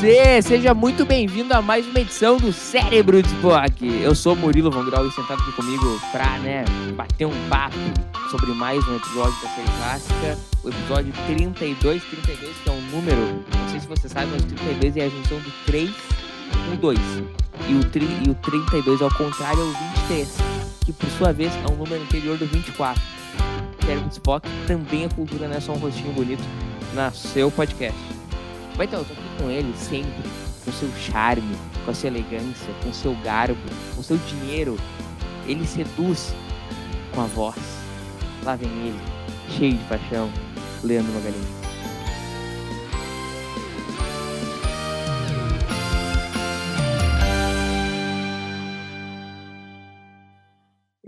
Você, seja muito bem-vindo a mais uma edição do Cérebro de Spock. Eu sou Murilo Von Grau e sentado aqui comigo pra, né, bater um papo sobre mais um episódio da série clássica, o episódio 32, 32 que é um número, não sei se você sabe, mas 32 é a junção do 3 com 2. E o, tri, e o 32 ao contrário é o 23, que por sua vez é um número anterior do 24. Cérebro de Spock também é cultura, não é só um rostinho bonito na seu podcast. Eu tô aqui com ele sempre, com seu charme, com a sua elegância, com seu garbo, com seu dinheiro. Ele seduz com a voz. Lá vem ele, cheio de paixão, Leandro Magalhães.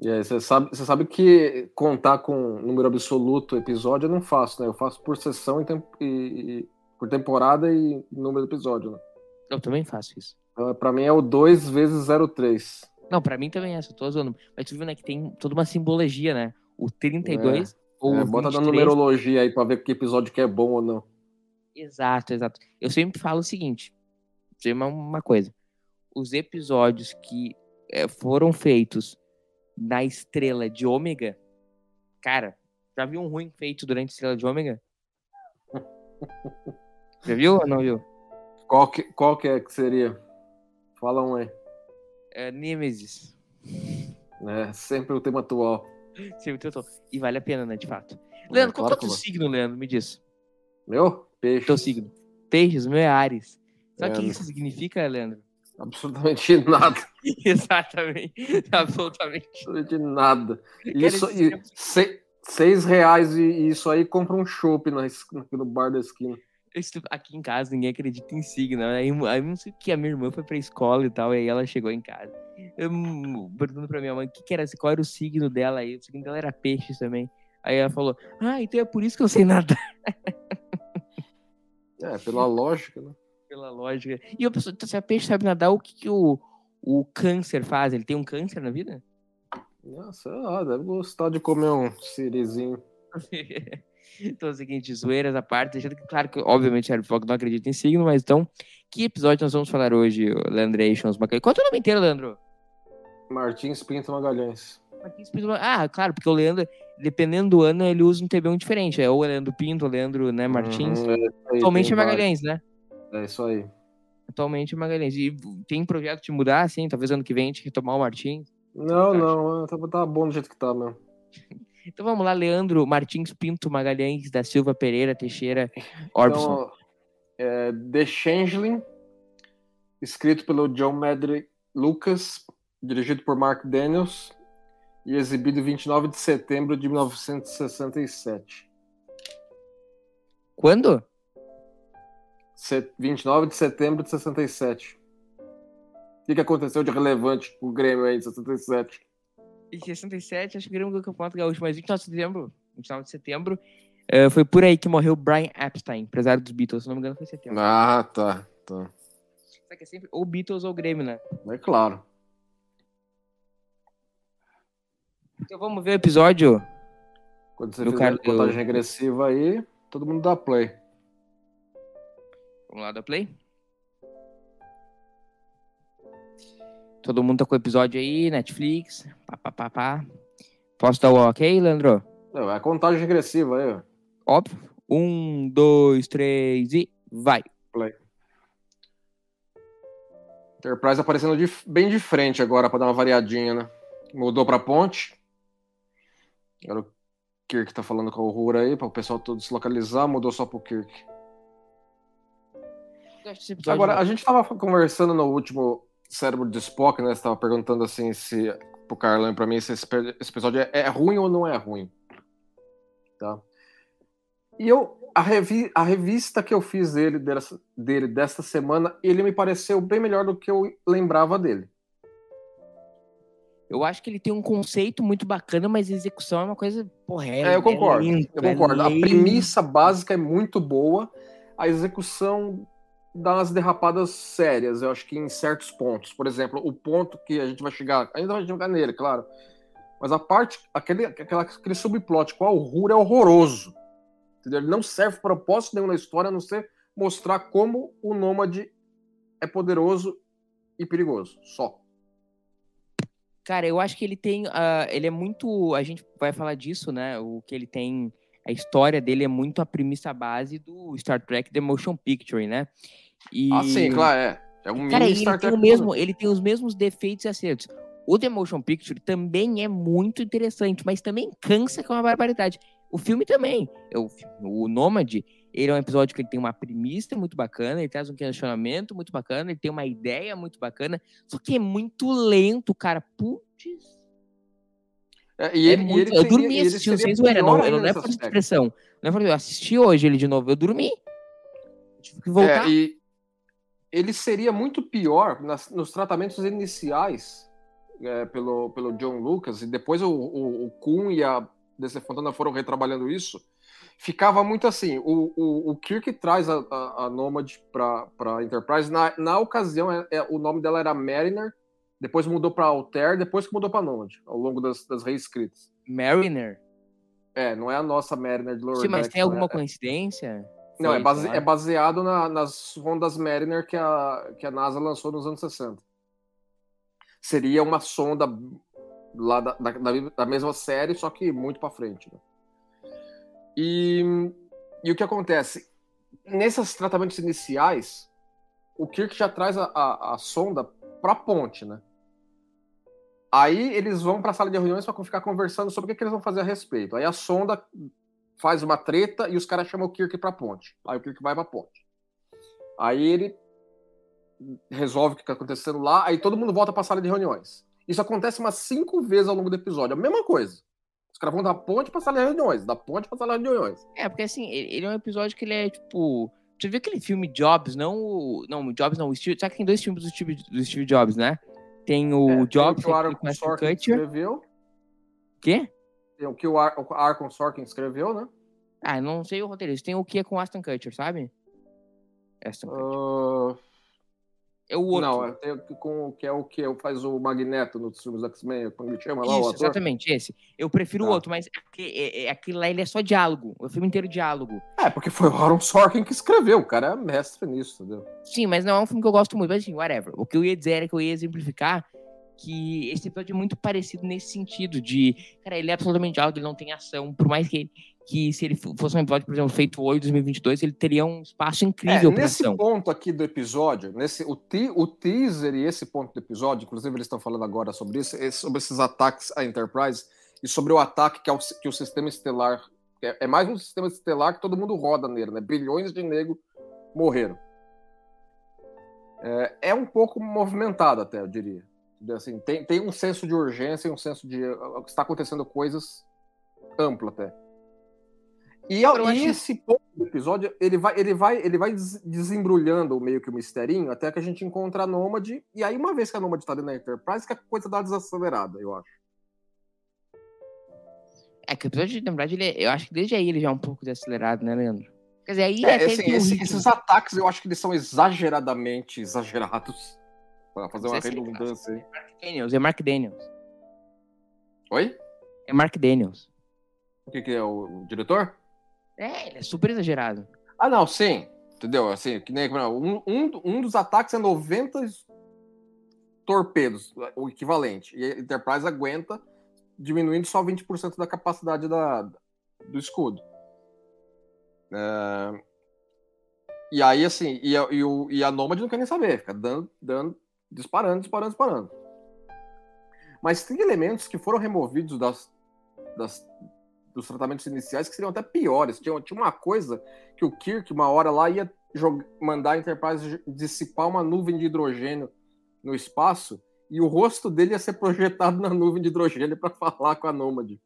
E você sabe, você sabe que contar com número absoluto episódio eu não faço, né? Eu faço por sessão e, e por temporada e número do episódio, né? Eu também faço isso. Então, pra mim é o 2 vezes 03. Não, pra mim também é essa, eu tô zoando. Mas tu viu, né, que tem toda uma simbologia, né? O 32 ou É, o bota 23. na numerologia aí pra ver que episódio que é bom ou não. Exato, exato. Eu sempre falo o seguinte: uma, uma coisa. Os episódios que eh, foram feitos na estrela de ômega, cara, já viu um ruim feito durante a estrela de ômega? Já viu ou não viu? Qual que, qual que é que seria? Fala um aí. É Nemesis. É, sempre o tema atual. Sempre tentou. E vale a pena, né, de fato. É, Leandro, qual claro é o teu signo, Leandro? Me diz. Meu? Peixe. Teu signo. Peixes, o meu é Ares. Sabe o que É. isso significa, Leandro? Absolutamente nada. Exatamente. Absolutamente. Absolutamente nada. Isso, e tempos- se- seis reais e isso aí compra um chopp no bar da esquina. Aqui em casa ninguém acredita em signo. né? Aí, aí eu não sei o que a minha irmã foi pra escola e tal, e aí ela chegou em casa. Eu perguntando pra minha mãe o que, que era, qual era o signo dela aí. O signo dela era peixes também. Aí ela falou: Ah, então é por isso que eu sei nadar, É, pela lógica, né? pela lógica. E eu pessoa, se a peixe sabe nadar, o que, que o, o câncer faz? Ele tem um câncer na vida? Nossa, deve gostar de comer um sirizinho. então é o seguinte, zoeiras à parte, deixando claro que, obviamente, Harry Fox não acredita em signo, mas então, que episódio nós vamos falar hoje, Leandrations Macaulay? Qual é o teu nome inteiro, Leandro? Martins Pinto Magalhães. Martins Pinto Ma- Ah, claro, porque o Leandro, dependendo do ano, ele usa um TB1 diferente. É ou o Leandro Pinto, ou o Leandro né, Martins. Uhum, é Atualmente é Magalhães, né? É isso aí. Atualmente é Magalhães. E tem projeto de mudar, assim, talvez ano que vem a gente retomar o Martins. Não, não, tá, tá bom do jeito que tá mesmo. Então vamos lá, Leandro Martins Pinto Magalhães da Silva Pereira Teixeira Orbson. Então, é, The Changeling, escrito pelo John Medley Lucas, dirigido por Mark Daniels e exibido em 29 de setembro de 1967. Quando? Se- 29 de setembro de 67. O que, que aconteceu de relevante com o Grêmio aí em 67? Em 67, acho que ganhou o Campeonato Gaúcho, mas 29 de setembro, 29 de setembro, eh, foi por aí que morreu Brian Epstein, empresário dos Beatles. Se não me engano, foi setembro. Ah, tá. tá. Só que é sempre ou Beatles ou Grêmio, né? É claro. Então vamos ver o episódio. Quando você fizer cara, a contagem regressiva aí, todo mundo dá play. Vamos lá da Play. Todo mundo tá com o episódio aí, Netflix. Pá, pá, pá, pá. Posso dar o ok, Leandro? Não, é a contagem regressiva aí, ó. Óbvio. Um, dois, três e vai. Enterprise aparecendo de- bem de frente agora pra dar uma variadinha, né? Mudou pra ponte. Agora o Kirk tá falando com o Uhura aí, para o pessoal todo se localizar, mudou só pro Kirk. Agora, a gente tava conversando no último Cérebro de Spock, né? Você tava perguntando assim se pro Carlão e pra mim se esse, esse episódio é, é ruim ou não é ruim. Tá? E eu, a, revi, a revista que eu fiz dele, dessa, dele desta semana, ele me pareceu bem melhor do que eu lembrava dele. Eu acho que ele tem um conceito muito bacana, mas a execução é uma coisa. Porra, é, eu concordo. é lento, eu concordo. é a premissa básica é muito boa, a execução dá umas derrapadas sérias, eu acho que em certos pontos. Por exemplo, o ponto que a gente vai chegar, ainda vai chegar nele, claro. Mas a parte, aquele, aquela, aquele subplot com a Uhura é horroroso. Entendeu? Ele não serve propósito nenhum na história, a não ser mostrar como o Nômade é poderoso e perigoso. Só. Cara, eu acho que ele tem. ah, ele é muito. A gente vai falar disso, né? O que ele tem. A história dele é muito a premissa base do Star Trek The Motion Picture, né? E, Ah, sim, claro, é. É um Cara, ele tem, mesmo, ele tem os mesmos defeitos e acertos. O The Motion Picture também é muito interessante, mas também cansa com uma barbaridade. O filme também. O, o Nômade, ele é um episódio que ele tem uma premissa muito bacana, ele traz um questionamento muito bacana, ele tem uma ideia muito bacana, só que é muito lento, cara. Putz. É, e É ele, e muito- ele eu dormi assistindo, sem zoeira, não, eu não é por expressão. Não é por eu assisti hoje ele de novo, eu dormi. Tive que voltar. É, e ele seria muito pior nas- nos tratamentos iniciais é, pelo, pelo John Lucas, e depois o, o, o Kuhn e a DC Fontana foram retrabalhando isso. Ficava muito assim: o, o, o Kirk traz a, a, a Nomad para a Enterprise. Na, na ocasião, é, é- o nome dela era Mariner, depois mudou para Alter, depois que mudou para Nomad, ao longo das, das reescritas. Mariner. É, não é a nossa Mariner de Lower Sim, mas tem não alguma é- coincidência? Não, é, base- lá. é baseado na- nas sondas Mariner que a, que a NASA lançou nos anos 60. Seria uma sonda lá da, da, da- da mesma série, só que muito para frente. né? E, e o que acontece? Nesses tratamentos iniciais, o Kirk já traz a, a, a sonda para a ponte, né? Aí eles vão para a sala de reuniões para ficar conversando sobre o que, que eles vão fazer a respeito. Aí a sonda faz uma treta e os caras chamam o Kirk pra ponte. Aí o Kirk vai pra ponte. Aí ele resolve o que tá acontecendo lá, aí todo mundo volta pra sala de reuniões. Isso acontece umas cinco vezes ao longo do episódio, a mesma coisa. Os caras vão da ponte pra sala de reuniões, da ponte pra sala de reuniões. É, porque assim, ele é um episódio que ele é tipo. Você viu aquele filme Jobs, não o. Não, Jobs não, o Steve. Sabe que tem dois filmes do Steve, do Steve Jobs, né? Tem o É, tem Jobs, o que o Aaron Sorkin escreveu, Quê? Tem o que o, Ar o Arcon Sorkin escreveu, né? Ah, não sei o roteirista. Tem o que é com Aston Kutcher, sabe? Aston Kutcher. Ah, É o outro. não, é, tem o que, com, o que é o que faz o Magneto nos filmes X-Men, como ele chama lá, o Isso, exatamente, esse. Eu prefiro o Tá. outro, mas aqui- é- é- aquele lá ele é só diálogo. O filme inteiro diálogo. É, porque foi o Aaron Sorkin que escreveu, o cara é mestre nisso, entendeu? Sim, mas não é um filme que eu gosto muito. Mas assim, whatever. O que eu ia dizer era que eu ia exemplificar que esse episódio é muito parecido nesse sentido de, cara, ele é absolutamente diálogo, ele não tem ação, por mais que, que se ele fosse um episódio, por exemplo, feito hoje, 2022, ele teria um espaço incrível É, nesse ação. ponto aqui do episódio, nesse, o, te, o teaser e esse ponto do episódio, inclusive eles estão falando agora sobre isso, é sobre esses ataques à Enterprise e sobre o ataque que, é o, que o sistema estelar. É, é mais um sistema estelar que todo mundo roda nele, né? Bilhões de negros morreram. É, é um pouco movimentado, até, eu diria. Assim, tem, tem um senso de urgência e um senso de. uh, Está acontecendo coisas amplo até. E, Eu e esse ponto do episódio, ele vai, ele vai, ele vai des- desembrulhando meio que o misterinho até que a gente encontra a Nômade. E aí, uma vez que a Nômade está dentro da Enterprise, que a coisa dá desacelerada, eu acho. É que o episódio, na verdade, ele é- eu acho que desde aí ele já é um pouco desacelerado, né, Leandro? Quer dizer, aí É, até assim, um esse- esses ataques eu acho que eles são exageradamente exagerados. Pra fazer uma redundância aí. Mark Daniels, é Mark Daniels. Oi? É Mark Daniels. O que, que é o, o diretor? É, ele é super exagerado. Ah, não, sim. Entendeu? Assim, que nem um, um, um dos ataques é 90 torpedos, o equivalente. E a Enterprise aguenta, diminuindo só 20% da capacidade da, do escudo. É, E aí, assim, e a, e, o, e a Nomad não quer nem saber, fica dando, dando, disparando, disparando, disparando. Mas tem elementos que foram removidos das, das, dos tratamentos iniciais que seriam até piores. Tinha, tinha uma coisa que o Kirk, uma hora lá, ia jog- mandar a Enterprise dissipar uma nuvem de hidrogênio no espaço e o rosto dele ia ser projetado na nuvem de hidrogênio para falar com a Nômade.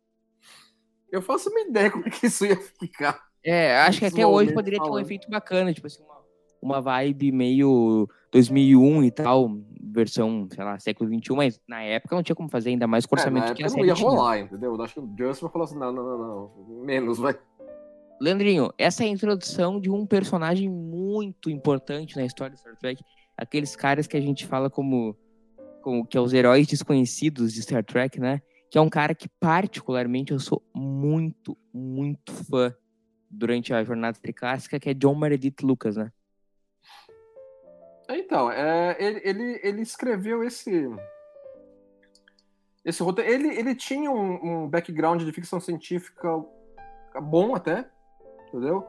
Eu faço uma ideia como é que isso ia ficar. É, acho que até hoje poderia ter um efeito bacana, tipo assim, uma, uma vibe meio 2001 e tal, versão, sei lá, século 21, mas na época não tinha como fazer ainda mais É, orçamento na que a série não ia tinha. rolar, entendeu? Eu acho que o Justin falou assim: não, não, não, não, menos, vai. Leandrinho, essa é a introdução de um personagem muito importante na história de Star Trek. Aqueles caras que a gente fala como, como que é os heróis desconhecidos de Star Trek, né? Que é um cara que particularmente eu sou muito, muito fã durante a jornada triclássica, que é John Meredith Lucas, né? Então, é, ele, ele, ele escreveu esse. Esse roteiro. Ele, ele tinha um, um background de ficção científica bom até, entendeu?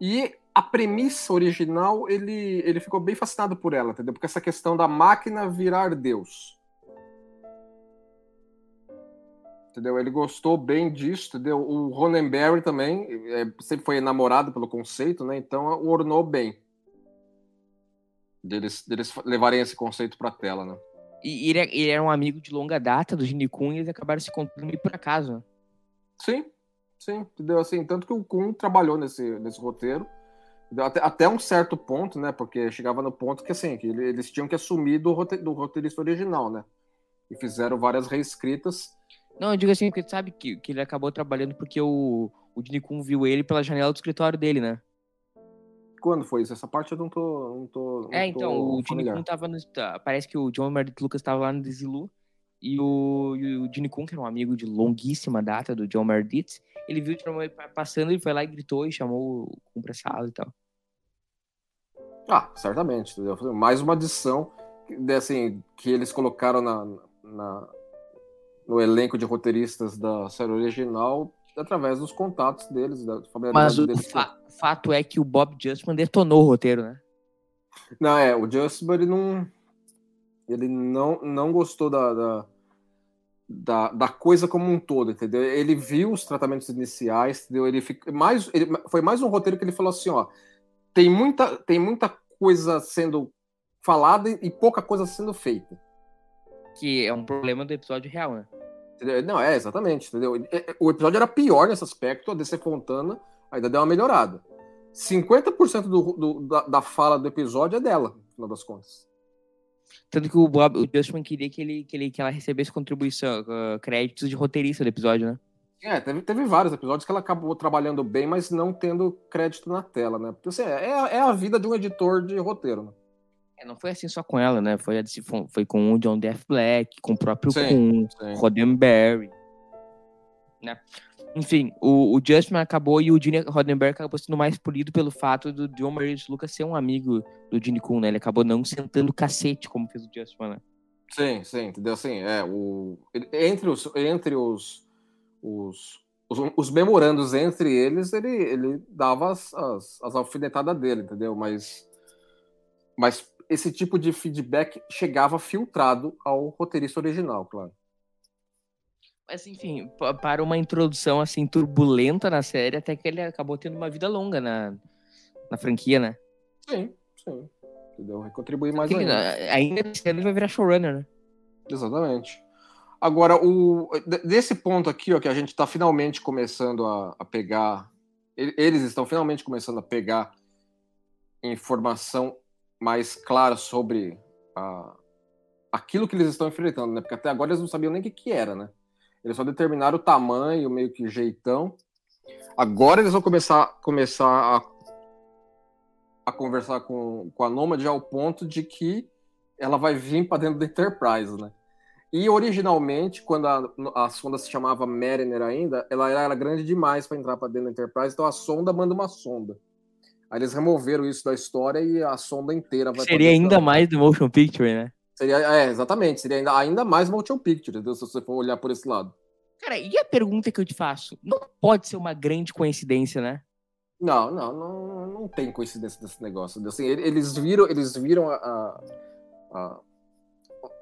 E a premissa original, ele, ele ficou bem fascinado por ela, entendeu? Porque essa questão da máquina virar Deus. Entendeu? Ele gostou bem disso, entendeu? O Ronenberry também é, sempre foi enamorado pelo conceito, né? Então ornou bem deles, deles levarem esse conceito para a tela, né? E ele, ele era um amigo de longa data do Gene Kun e eles acabaram se encontrando meio por acaso. né? Sim, sim, entendeu? Assim, tanto que o Kuhn trabalhou nesse, nesse roteiro, até, até um certo ponto, né? Porque chegava no ponto que assim, que ele- eles tinham que assumir do, rote, do roteirista original, né? E fizeram várias reescritas. Não, eu digo assim, porque tu sabe que, que ele acabou trabalhando porque o, o Gene Kun viu ele pela janela do escritório dele, né? Quando foi isso? Essa parte eu não tô. Não tô não É, então, tô o familiar. Kun tava no. tá, Parece que o John Meredith Lucas tava lá no Desilu. E o, e o Gene Kun, que era um amigo de longuíssima data do John Meredith, ele viu o John Meredith passando, ele foi lá e gritou e chamou o pra sala e tal. Ah, certamente, entendeu? Mais uma adição assim, que eles colocaram na, na- no elenco de roteiristas da série original através dos contatos deles, da familiaridade Mas o deles. fa- fato é que o Bob Justman detonou o roteiro, né? Não, é, o Justman ele não. Ele não, não gostou da, da, da, da coisa como um todo, entendeu? Ele viu os tratamentos iniciais, entendeu? Ele, fica, mais, ele foi mais um roteiro que ele falou assim: ó, tem muita, tem muita coisa sendo falada e pouca coisa sendo feita. Que é um problema do episódio real, né? Não, é, exatamente, entendeu? É, é, O episódio era pior nesse aspecto, a DC Fontana ainda deu uma melhorada. 50% do, do, da, da fala do episódio é dela, no final das contas. Tanto que o Bob, o Justman queria que, ele, que, ele, que ela recebesse contribuição, ah, créditos de roteirista do episódio, né? É, teve, teve vários episódios que ela acabou trabalhando bem, mas não tendo crédito na tela, né? Porque assim, é, é a vida de um editor de roteiro, né? É, não foi assim só com ela, né? Foi, foi- com o John Death Black, com o próprio Sim, sim. Roddenberry. Né? Enfim, o, o Justman acabou e o Gene Roddenberry acabou sendo mais polido pelo fato do John Meredith Lucas ser um amigo do Gene Kun, né? Ele acabou não sentando cacete como fez o Justman, né? Sim, sim, entendeu? Assim, é, o, entre os, entre os, os, os, os memorandos entre eles, ele, ele dava as, as, as alfinetadas dele, entendeu? Mas, mas esse tipo de feedback chegava filtrado ao roteirista original, claro. Mas enfim, pa- para uma introdução assim turbulenta na série, até que ele acabou tendo uma vida longa na, na franquia, né? Sim, sim. Entendeu? Contribuir mais ainda. ainda esse ano ele vai virar showrunner, né? Exatamente. Agora, o, de- desse ponto aqui, ó, que a gente está finalmente começando a, a pegar, ele- eles estão finalmente começando a pegar informação mais clara sobre a- aquilo que eles estão enfrentando, né? Porque até agora eles não sabiam nem o que, que era, né? Eles só determinaram o tamanho, meio que jeitão. Agora eles vão começar, começar a, a conversar com, com a Nômade ao ponto de que ela vai vir para dentro da Enterprise, né? E originalmente, quando a, a sonda se chamava Mariner ainda, ela era, era grande demais para entrar para dentro da Enterprise, então a sonda manda uma sonda. Aí eles removeram isso da história e a sonda inteira vai Seria ainda da- mais do motion picture, né? Seria, é, exatamente, seria ainda, ainda mais motion picture, entendeu? Se você for olhar por esse lado. Cara, e a pergunta que eu te faço? Não pode ser uma grande coincidência, né? Não, não, não, não tem coincidência desse negócio. Assim, ele- eles viram, eles viram a, a- a-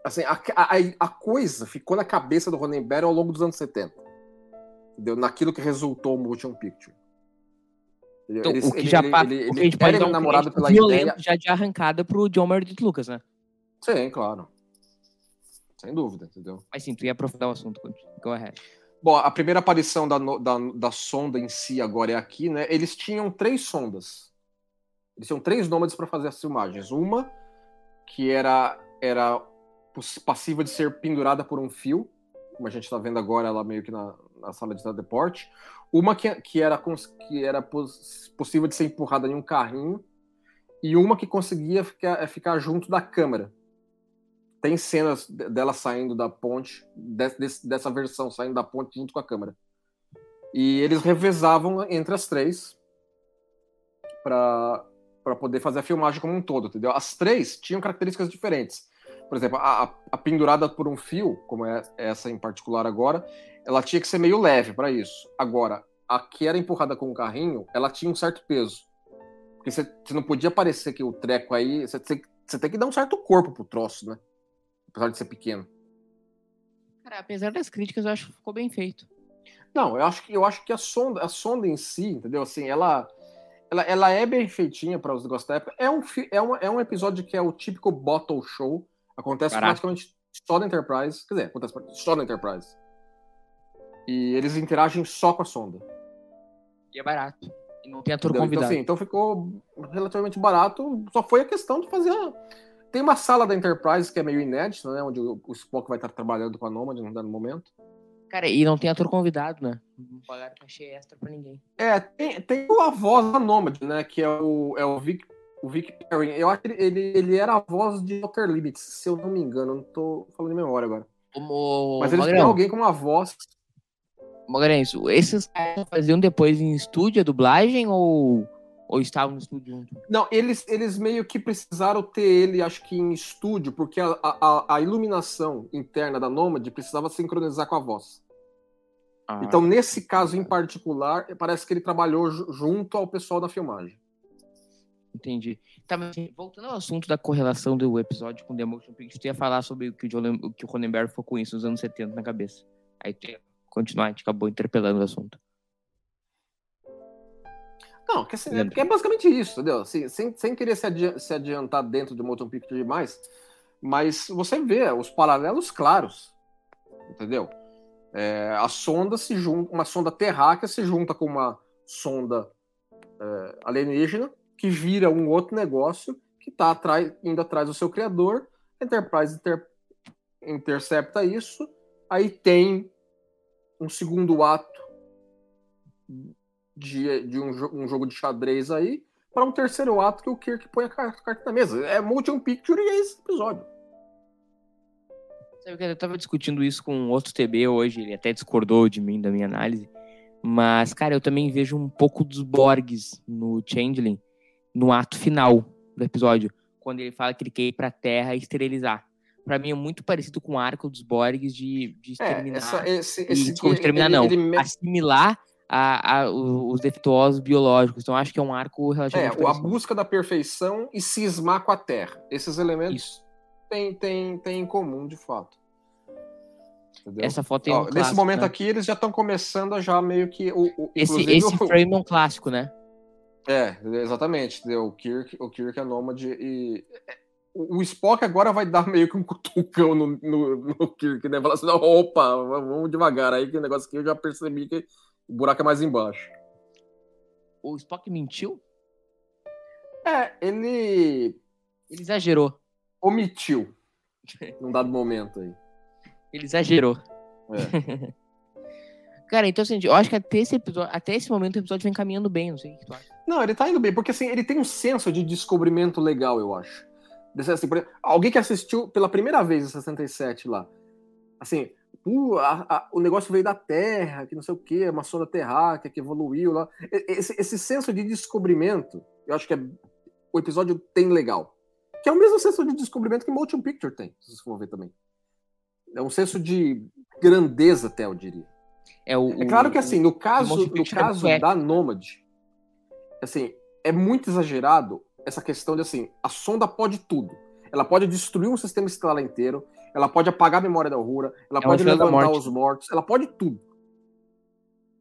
assim, a, a, a coisa ficou na cabeça do Ronenberg ao longo dos anos 70. Entendeu? Naquilo que resultou o motion picture. Então, Eles- o que ele- já ele- pa- ele- ele pode dar um enamorado crédito pela ideia. já de arrancada pro John Meredith Lucas, né? Sim, claro. Sem dúvida, entendeu? Mas sim, tu ia aprofundar o assunto. Go ahead. Bom, a primeira aparição da, da, da sonda em si agora é aqui, né? Eles tinham três sondas. Eles tinham três nômades para fazer as filmagens. Uma que era, era passível de ser pendurada por um fio, como a gente está vendo agora ela meio que na, na sala de teleporte. Uma que, que era, que era poss- possível de ser empurrada em um carrinho. E uma que conseguia ficar, ficar junto da câmera tem cenas de- dela saindo da ponte, dessa versão saindo da ponte junto com a câmera. E eles revezavam entre as três para poder fazer a filmagem como um todo, entendeu? As três tinham características diferentes. Por exemplo, a- a pendurada por um fio, como é essa em particular agora, ela tinha que ser meio leve para isso. Agora, a que era empurrada com o carrinho, ela tinha um certo peso. Porque você você não podia parecer que o treco aí. Você, você- você tem que dar um certo corpo pro troço, né? Apesar de ser pequeno. Cara, apesar das críticas, eu acho que ficou bem feito. Não, eu acho que eu acho que a sonda, a sonda em si, entendeu? Assim, ela ela, ela é bem feitinha para os negócios da época. É um, é, uma, é um episódio que é o típico bottle show. Acontece Caraca. praticamente só na Enterprise. Quer dizer, acontece só na Enterprise. E eles interagem só com a sonda. E é barato. E não tem ator Entendeu? Então, convidado. assim, então ficou relativamente barato. Só foi a questão de fazer. a- Tem uma sala da Enterprise que é meio inédita, né? Onde o Spock vai estar trabalhando com a Nomad num dado momento. Cara, e não tem ator convidado, né? Não pagaram cachê extra pra ninguém. É, tem, tem a voz da Nomad, né? Que é o, é o Vic, o Vic Perrin. Eu acho que ele, ele era a voz de Outer Limits, se eu não me engano. Não tô falando de memória agora. Mas eles têm Magrão, alguém com uma voz. Magalhães, esses caras faziam depois em estúdio a dublagem ou, ou estavam no estúdio junto? Não, eles, eles meio que precisaram ter ele, acho que em estúdio, porque a, a, a iluminação interna da Nomad precisava sincronizar com a voz. Ah, Então, nesse caso em particular, parece que ele trabalhou ju- junto ao pessoal da filmagem. entendi. Tá, mas assim, voltando ao assunto da correlação do episódio com The Motion Picture, tu ia falar sobre o que o, John, o que o Cronenberg ficou com isso nos anos 70 na cabeça. Aí tu ia continuar, a gente acabou interpelando o assunto. Não, que, assim, é, é basicamente isso, entendeu? Assim, sem, sem querer se, adi- se adiantar dentro do Motion Picture demais, mas você vê os paralelos claros, entendeu? É, a sonda se junta, uma sonda terráquea se junta com uma sonda é, alienígena que vira um outro negócio que está atrás, indo atrás do seu criador. A Enterprise inter- intercepta isso, aí tem um segundo ato de, de um, um jogo de xadrez aí para um terceiro ato que o Kirk põe a car- carta na mesa. É motion picture e é esse episódio. Eu tava discutindo isso com outro TB hoje, ele até discordou de mim, da minha análise. Mas, cara, eu também vejo um pouco dos Borgs no Changeling no ato final do episódio, quando ele fala que ele quer ir pra Terra esterilizar. Pra mim é muito parecido com o arco dos Borgs de, de É, exterminar. essa, esse, esse ele- exterminar ele- não, ele assimilar a, a- os defeituosos biológicos. Então acho que é um arco É, relativamente o- a busca da perfeição e cismar com a Terra. Esses elementos têm tem, tem em comum, de fato. Entendeu? Essa foto tem Ó, um nesse clássico, momento né? aqui, eles já estão começando a já meio que. O, o- Esse, esse o- frame é um clássico, né? É, exatamente. entendeu? O Kirk, o Kirk é nômade e. O Spock agora vai dar meio que um cutucão no, no, no Kirk, né? Falar assim, opa, vamos devagar aí, que o negócio aqui eu já percebi que o buraco é mais embaixo. O Spock mentiu? É, ele Ele exagerou. omitiu num dado momento aí. Ele exagerou. É. Cara, então assim, eu acho que até esse episódio, até esse momento o episódio vem caminhando bem, não sei o que tu acha. Não, ele tá indo bem, porque assim, ele tem um senso de descobrimento legal, eu acho. Assim, exemplo, alguém que assistiu pela primeira vez em 67 lá, assim, "Uh, a- a- o negócio veio da Terra, que não sei o que, uma sonda terráquea que evoluiu lá. Esse, esse senso de descobrimento, eu acho que é- o episódio tem legal. Que é o mesmo senso de descobrimento que Motion Picture tem, se vocês for ver também. É um senso de grandeza, até, eu diria. É, o, É claro que assim, no caso, no é caso da Nomad, assim, é muito exagerado essa questão de assim, a sonda pode tudo. Ela pode destruir um sistema estelar inteiro, ela pode apagar a memória da Uhura, ela É pode levantar os mortos, ela pode tudo.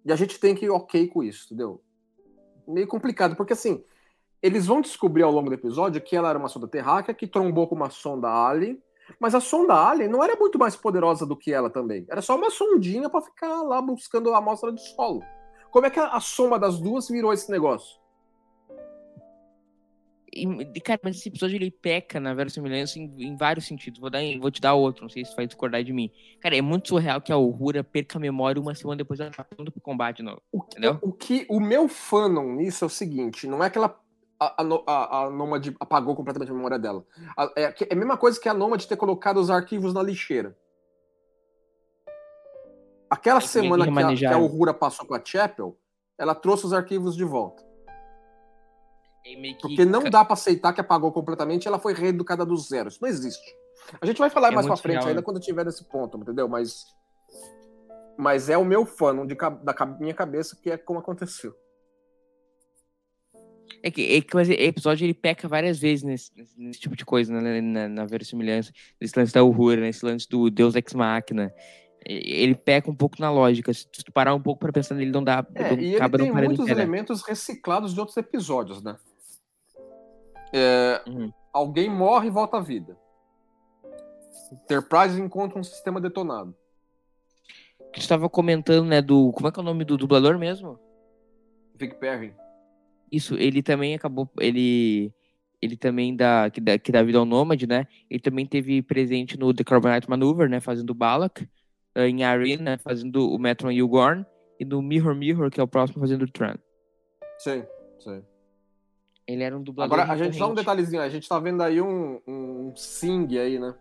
E a gente tem que ir ok com isso, entendeu? Meio complicado, porque assim, eles vão descobrir ao longo do episódio que ela era uma sonda terráquea que trombou com uma sonda alien, Mas a sonda Alien não era muito mais poderosa do que ela também. Era só uma sondinha para ficar lá buscando a amostra de solo. Como é que a, a soma das duas virou esse negócio? E, cara, mas esse episódio ele peca na verossimilhança em, em vários sentidos. Vou, dar, vou te dar outro, não sei se vai discordar de mim. Cara, é muito surreal que a Uhura perca a memória uma semana depois ela tá pronta pro combate novo. O, entendeu? O, que, o meu fanon nisso é o seguinte: não é que ela. A, a, a Nômade apagou completamente a memória dela. A, é, é a mesma coisa que a Nômade ter colocado os arquivos na lixeira. Aquela semana que a, que a Uhura passou com a Chapel, ela trouxe os arquivos de volta. Porque não dá para aceitar que apagou completamente ela foi reeducada do zero. Isso não existe. A gente vai falar é mais para frente ainda né? quando tiver nesse ponto, entendeu? Mas mas é o meu fã de, da minha cabeça que é como aconteceu. É que, é que o episódio ele peca várias vezes nesse, nesse tipo de coisa, né? na, na verossimilhança, nesse lance da Uhura, nesse lance do Deus Ex Machina. Ele peca um pouco na lógica. Se tu parar um pouco para pensar nele, não dá. É, não, e ele tem muitos elementos reciclados de outros episódios, né? É, uhum. Alguém morre e volta à vida. Enterprise encontra um sistema detonado. Que estava comentando, né, do. Como é que é o nome do dublador mesmo? Vic Perry. Isso, ele também acabou. Ele. Ele também dá. Que dá, que dá vida ao Nomad, né? Ele também teve presente no The Carbonite Maneuver, né? Fazendo o Balak. Eh, em Arena, né, fazendo o Metron e o Gorn. E no Mirror Mirror, que é o próximo, fazendo o Tran. Sim, sim. Ele era um dublador. Agora, a gente só um detalhezinho, a gente tá vendo aí um, um Sing aí, né?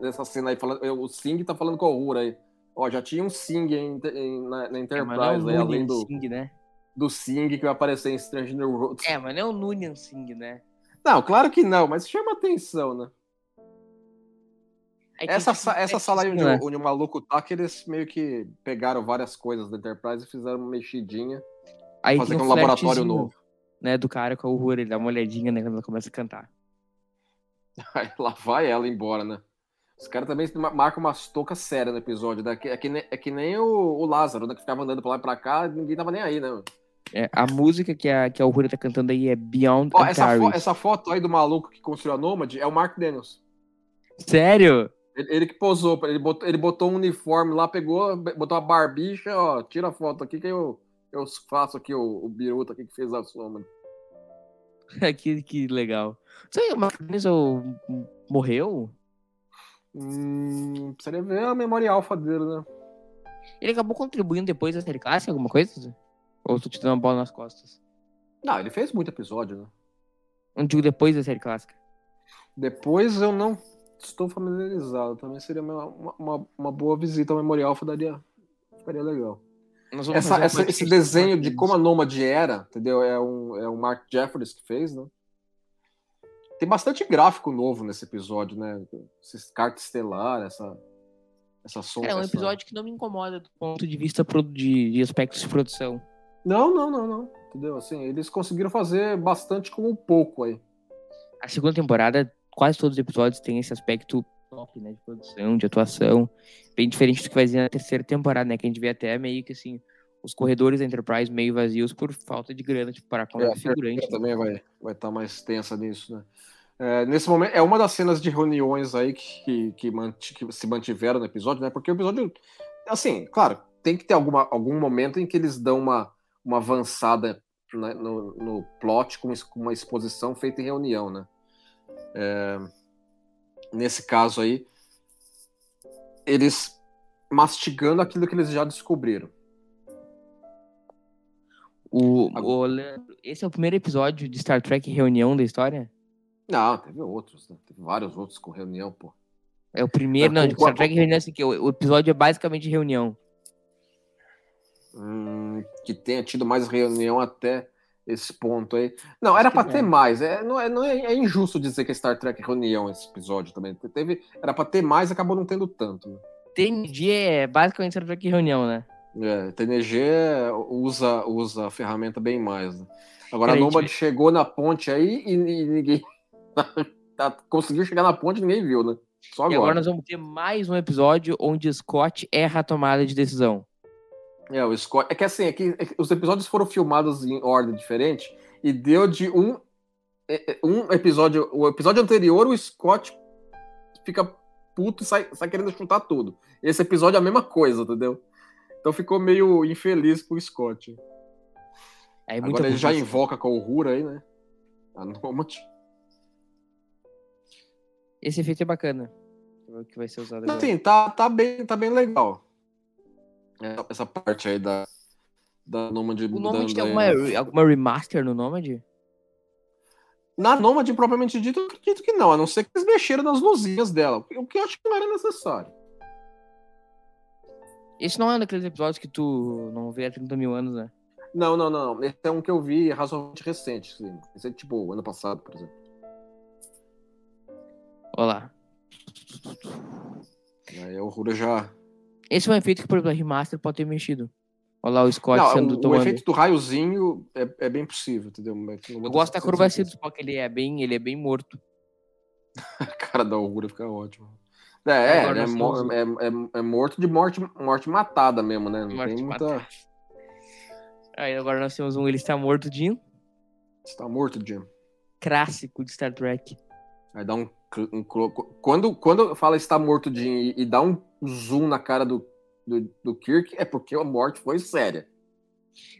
Nessa cena aí, falando, o Sing tá falando com a Uhura aí. Ó, já tinha um Sing em, em, na, na, Enterprise, é, é aí, além do, Sing, né? do Sing que vai aparecer em Strange New Worlds. É, mas não é o Nunian Sing, né? Não, claro que não, mas chama atenção, né? É essa, essa sala aí onde, né? onde o maluco tá, que eles meio que pegaram várias coisas da Enterprise e fizeram uma mexidinha. Aí fazer um, um laboratório novo né, do cara com a Uhura, ele dá uma olhadinha, né, quando ela começa a cantar. Aí lá vai ela embora, né? Os caras também marcam umas toucas sérias no episódio. Né? É, que, nem, é que nem o, o Lázaro, né? Que ficava andando pra lá e pra cá, ninguém tava nem aí, né? É, a música que a, que a Uhura tá cantando aí é Beyond Ó, essa, fo essa foto aí do maluco que construiu a Nomad é o Mark Daniels. Sério? Ele, ele, que posou, ele botou, ele botou um uniforme lá, pegou, botou a barbicha, ó, tira a foto aqui que eu eu faço aqui o, o Biruta aqui que fez a soma. que, que legal. Você, o Marquinhos morreu? Hum, precisaria ver a memória alfa dele, né? Ele acabou contribuindo depois da série clássica, alguma coisa? Ou tô te dando uma bola nas costas? Não, ele fez muito episódio, né? Não digo depois da série clássica. Depois eu não estou familiarizado. Também seria uma, uma, uma boa visita ao Memorial, daria, ficaria legal. Essa, essa, esse desenho de como a Nômade era, entendeu? É um, é um Mark Jeffries que fez, né? Tem bastante gráfico novo nesse episódio, né? Esse carta estelar, essa, essa sombra. É um episódio essa... que não me incomoda do ponto de vista de, de aspectos de produção. Não, não, não, não. Entendeu? Assim, eles conseguiram fazer bastante com um pouco aí. A segunda temporada, quase todos os episódios têm esse aspecto top, né? De produção, de atuação. Bem diferente do que vai ser na terceira temporada, né? Que a gente vê até meio que assim, os corredores da Enterprise meio vazios por falta de grana, tipo, para com é, figurante. também vai estar vai tá mais tensa nisso, né? É, nesse momento, é uma das cenas de reuniões aí que, que, que, que, se mantiveram no episódio, né? Porque o episódio, assim, claro, tem que ter alguma, algum momento em que eles dão uma, uma avançada né, no, no plot com uma exposição feita em reunião, né? É, nesse caso aí, eles mastigando aquilo que eles já descobriram. O, o Leandro, esse é o primeiro episódio de Star Trek Reunião da história? Não, teve outros, né? Teve vários outros com reunião, pô. É o primeiro, não, não de Star Trek Reunião, assim, que o, o, episódio é basicamente reunião. Hum, que tenha tido mais reunião até esse ponto aí. Não, era para ter mais. É, não, é, não é, é, injusto dizer que é Star Trek reunião esse episódio também. Teve, era para ter mais, acabou não tendo tanto. Né? TNG é basicamente Star Trek reunião, né? É, TNG usa, usa a ferramenta bem mais. Né? Agora a Nomad chegou na ponte aí e, e ninguém tá, conseguiu chegar na ponte e ninguém viu, né? Só agora. E agora nós vamos ter mais um episódio onde Scott erra a tomada de decisão. É, o Scott. É que assim, é que, é que os episódios foram filmados em ordem diferente e deu de um, é, é, um episódio. O episódio anterior, o Scott fica puto e sai, sai querendo chutar tudo. Esse episódio é a mesma coisa, entendeu? Então ficou meio infeliz pro Scott. É Agora ele já invoca com o Rura aí, né? A Nomad. Esse efeito é bacana. Que vai ser usado agora. Assim, tá, tá, bem, tá bem legal. É, Essa parte aí da, da Nomad O Nomad tem aí. alguma, alguma remaster no Nomad? Na Nomad, propriamente dito, eu acredito que não, a não ser que eles mexeram nas luzinhas dela, o que eu acho que não era necessário. Esse não é um daqueles episódios que tu não vê há 30 mil anos, né? Não, não, não. Esse é um que eu vi razoavelmente recente. Assim. Esse é tipo ano passado, por exemplo. Olha lá. Aí o Rura já. Esse é um efeito que, por exemplo, a remaster pode ter mexido. Olha lá o Scott Não, sendo o, o efeito do raiozinho é, é bem possível, entendeu? Eu gosto da ter curva certeza. do Spock, ele é bem, ele é bem morto. A cara da Rura fica ótima. É, é, é, é- é- é morto de morte, morte matada mesmo, né? Não Morte tem muita. matada. Aí agora nós temos um Ele Está Morto de Você tá morto, Jim. clássico de Star Trek. Aí dá um. um quando, quando fala está morto, Jim, e, e dá um zoom na cara do, do, do Kirk, é porque a morte foi séria.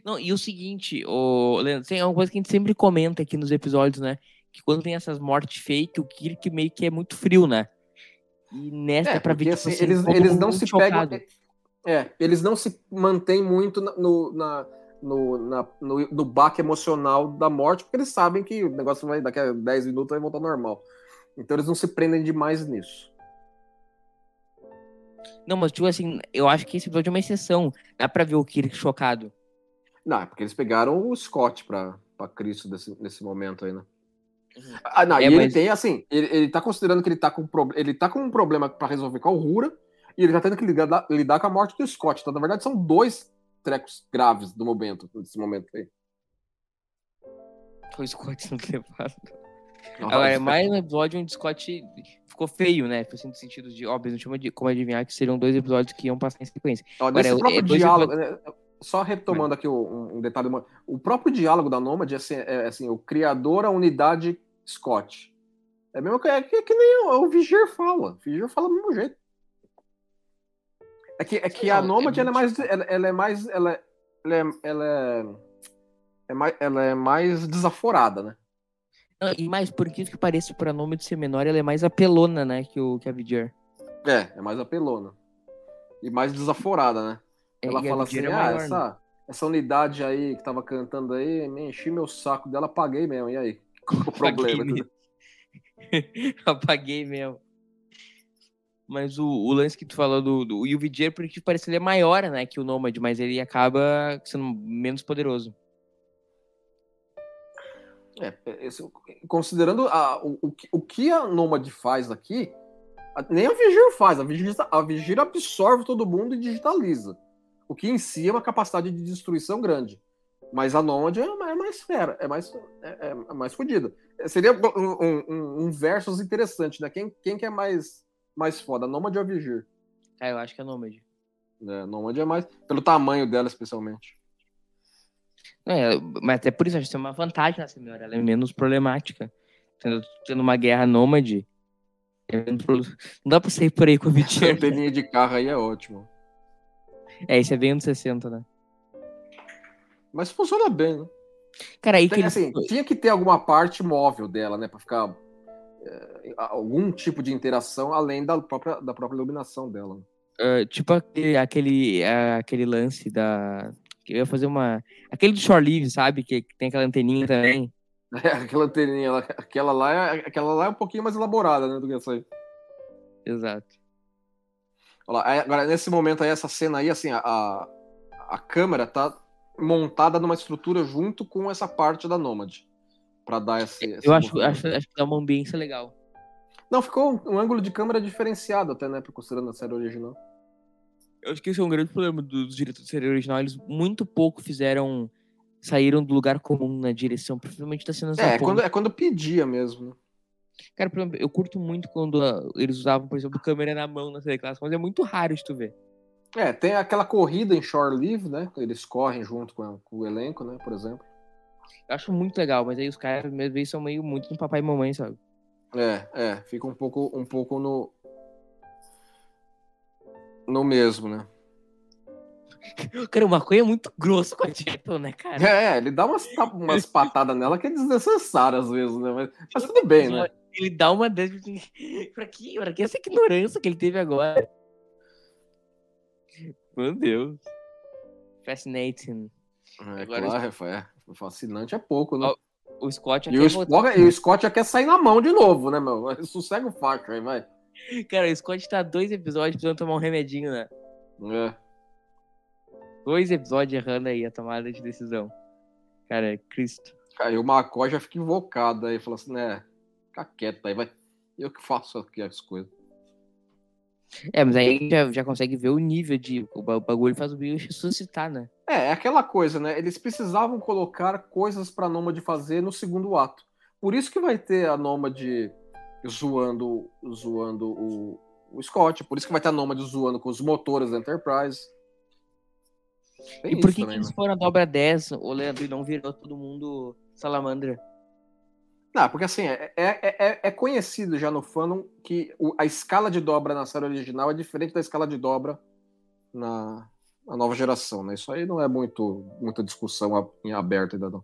Não, e o seguinte, o Leandro, tem uma coisa que a gente sempre comenta aqui nos episódios, né? Que quando tem essas mortes fake, o Kirk meio que é muito frio, né? E nessa é, pra ver, tipo assim, assim, eles, eles não se chocado. pegam. É, eles não se mantêm muito no, na, no, na- no, no baque emocional da morte, porque eles sabem que o negócio vai, daqui a 10 minutos vai voltar normal. Então eles não se prendem demais nisso. Não, mas tipo assim, eu acho que esse episódio é uma exceção. Dá pra ver o Kirk chocado. Não, é porque eles pegaram o Scott pra, pra Cristo desse, nesse momento aí, né? Ah, não, É, e ele mas- tem, assim, ele, ele tá considerando que ele tá com, pro- ele tá com um problema pra resolver com a Rura, e ele tá tendo que lidar, lidar com a morte do Scott. Então, na verdade, são dois trecos graves do momento, nesse momento aí. Foi o Scott sendo levado. Nossa, Agora, é mais um episódio onde o Scott ficou feio, né? Assim, no sentido de, óbvio, não tinha como adivinhar que seriam dois episódios que iam passar em sequência. Ó, Agora, é- é diálogo, né, só retomando aqui um, um detalhe, o próprio diálogo da Nomad é assim, é assim, o criador, a unidade Scott. É mesmo que, é que, que nem o, o Vigier fala. O Vigier fala do mesmo jeito. É que, é que a é Nomad ela é mais, ela, ela é mais, ela, é- ela, é, ela é, é mais, ela é mais desaforada, né? Não, e mais, por incrível que pareça, pra nome de ser menor, ela é mais apelona, né? Que, o, que a Vidier. É, é mais apelona. E mais desaforada, né? É, Ela fala assim, é ah, maior, né? essa, essa unidade aí que tava cantando aí, me enchi meu saco dela, apaguei mesmo. E aí? Qual é o problema? Apaguei mesmo. Apaguei mesmo. Mas o, o lance que tu falou do, do e o Vidier, por que parece ele é maior, né, que o Nomad, mas ele acaba sendo menos poderoso. É, esse- considerando a- o, o, que- a Nomad faz aqui, a- nem a Vigir faz. A Vigir, a Vigir absorve todo mundo e digitaliza. O que em si é uma capacidade de destruição grande. Mas a Nomad é, é mais fera, é mais, é, é mais fodida. Seria um, um- um- versus interessante, né? Quem, quem que é mais, mais foda, a Nomad ou a Vigir? Ah, eu acho que é Nomad. É, a Nomad é mais, pelo tamanho dela, especialmente. É, mas até por isso, acho que tem uma vantagem nessa melhor. Ela é menos problemática. Tendo, tendo uma guerra Nomad. é Não dá pra sair por aí com o A Vidier. anteninha de carro aí é ótimo. É, esse é bem anos 60, né? Mas funciona bem, né? Cara, aí que Tem, ele... assim, tinha que ter alguma parte móvel dela, né? Pra ficar. é, algum tipo de interação além da própria, da própria iluminação dela. ah, tipo aquele, aquele, ah, aquele lance da... que Eu ia fazer uma... Aquele do Shore Leave, sabe? Que, que tem aquela anteninha também. aquela anteninha, ela- aquela lá, é, aquela lá é um pouquinho mais elaborada, né? Do que essa aí. Exato. Olha lá, agora, nesse momento aí, essa cena aí, assim, a, a, câmera tá montada numa estrutura junto com essa parte da Nomad. Pra dar esse. esse Eu acho, acho, acho que dá uma ambiência legal. Não, ficou um, um ângulo de câmera diferenciado até, né? Considerando a série original. Eu acho que esse é um grande problema dos diretores de série original. Eles muito pouco fizeram. Saíram do lugar comum na direção, principalmente das cenas É, da é quando, é quando pedia mesmo. né? Cara, por exemplo, eu curto muito quando ah, eles usavam, por exemplo, câmera na mão na série clássica, mas é muito raro de tu ver. É, tem aquela corrida em Shore Leave, né? Eles correm junto com o elenco, né? Por exemplo. Eu acho muito legal, mas aí os caras, às vezes, são meio muito no papai e mamãe, sabe? É, é, fica um pouco, um pouco no, No mesmo, né? Cara, o maconha é muito grosso com a Chapel, né, cara? É, ele dá umas, umas patadas nela que é desnecessário às vezes, né? Mas, mas tudo bem, né? Ele dá uma Pra que, pra que essa ignorância que ele teve agora? Meu Deus. Fascinating. É, Agora- claro, é, é, fascinante é pouco, né? Ó, O Scott E o, Spock, e o Scott já quer sair na mão de novo, né, meu? Sossega o facho aí, vai. Cara, o Scott tá dois episódios precisando tomar um remedinho, né? É. Dois episódios errando aí a tomada de decisão. Cara, é Cristo. Aí o McCoy já fica invocado aí, fala assim, né? Fica quieto aí, vai. Eu que faço aqui as coisas. É, mas aí já, já consegue ver o nível de. O ba- bagulho faz o bicho ressuscitar, né? É, é aquela coisa, né? Eles precisavam colocar coisas pra Nômade fazer no segundo ato. Por isso que vai ter a Nômade zoando, zoando o, o Scott. Por isso que vai ter a Nômade zoando com os motores da Enterprise. Tem e por que, que também, eles né? foram a dobra 10, o Leandro, e não virou todo mundo salamandra? Não, porque assim, é, é, é, é conhecido já no fandom que a escala de dobra na série original é diferente da escala de dobra na, na nova geração, né? Isso aí não é muito muita discussão em aberto ainda não.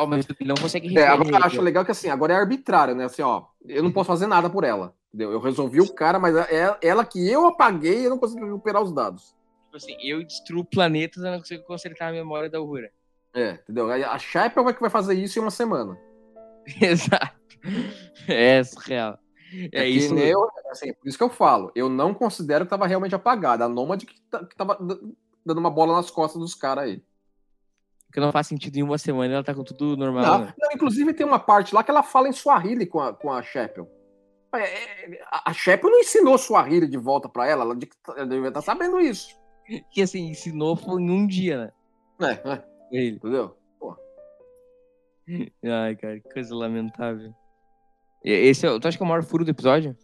Ó, mas ele não consegue É, agora eu acho legal que assim, agora é arbitrário, né? Assim, ó, eu não posso fazer nada por ela. Entendeu? Eu resolvi o cara, mas é ela que eu apaguei e eu não consegui recuperar os dados. Tipo assim, eu destruo planetas, eu não consigo consertar a memória da Uhura. É, entendeu? A Chapel vai que vai fazer isso em uma semana. Exato. É surreal. É, que isso. eu, assim, por isso que eu falo, eu não considero que tava realmente apagada. A Nômade que, tá- que tava dando uma bola nas costas dos caras aí. Que não faz sentido em uma semana, ela tá com tudo normal. Não, né? não, inclusive tem uma parte lá que ela fala em Swahili com a, com a Chapel. É, é, a- Chapel não ensinou Swahili de volta pra ela, ela ela devia estar sabendo isso. Que assim, ensinou foi em um dia, né? É, é, Ele. entendeu? Ai, cara, que coisa lamentável. Esse é, tu acha que é o maior furo do episódio?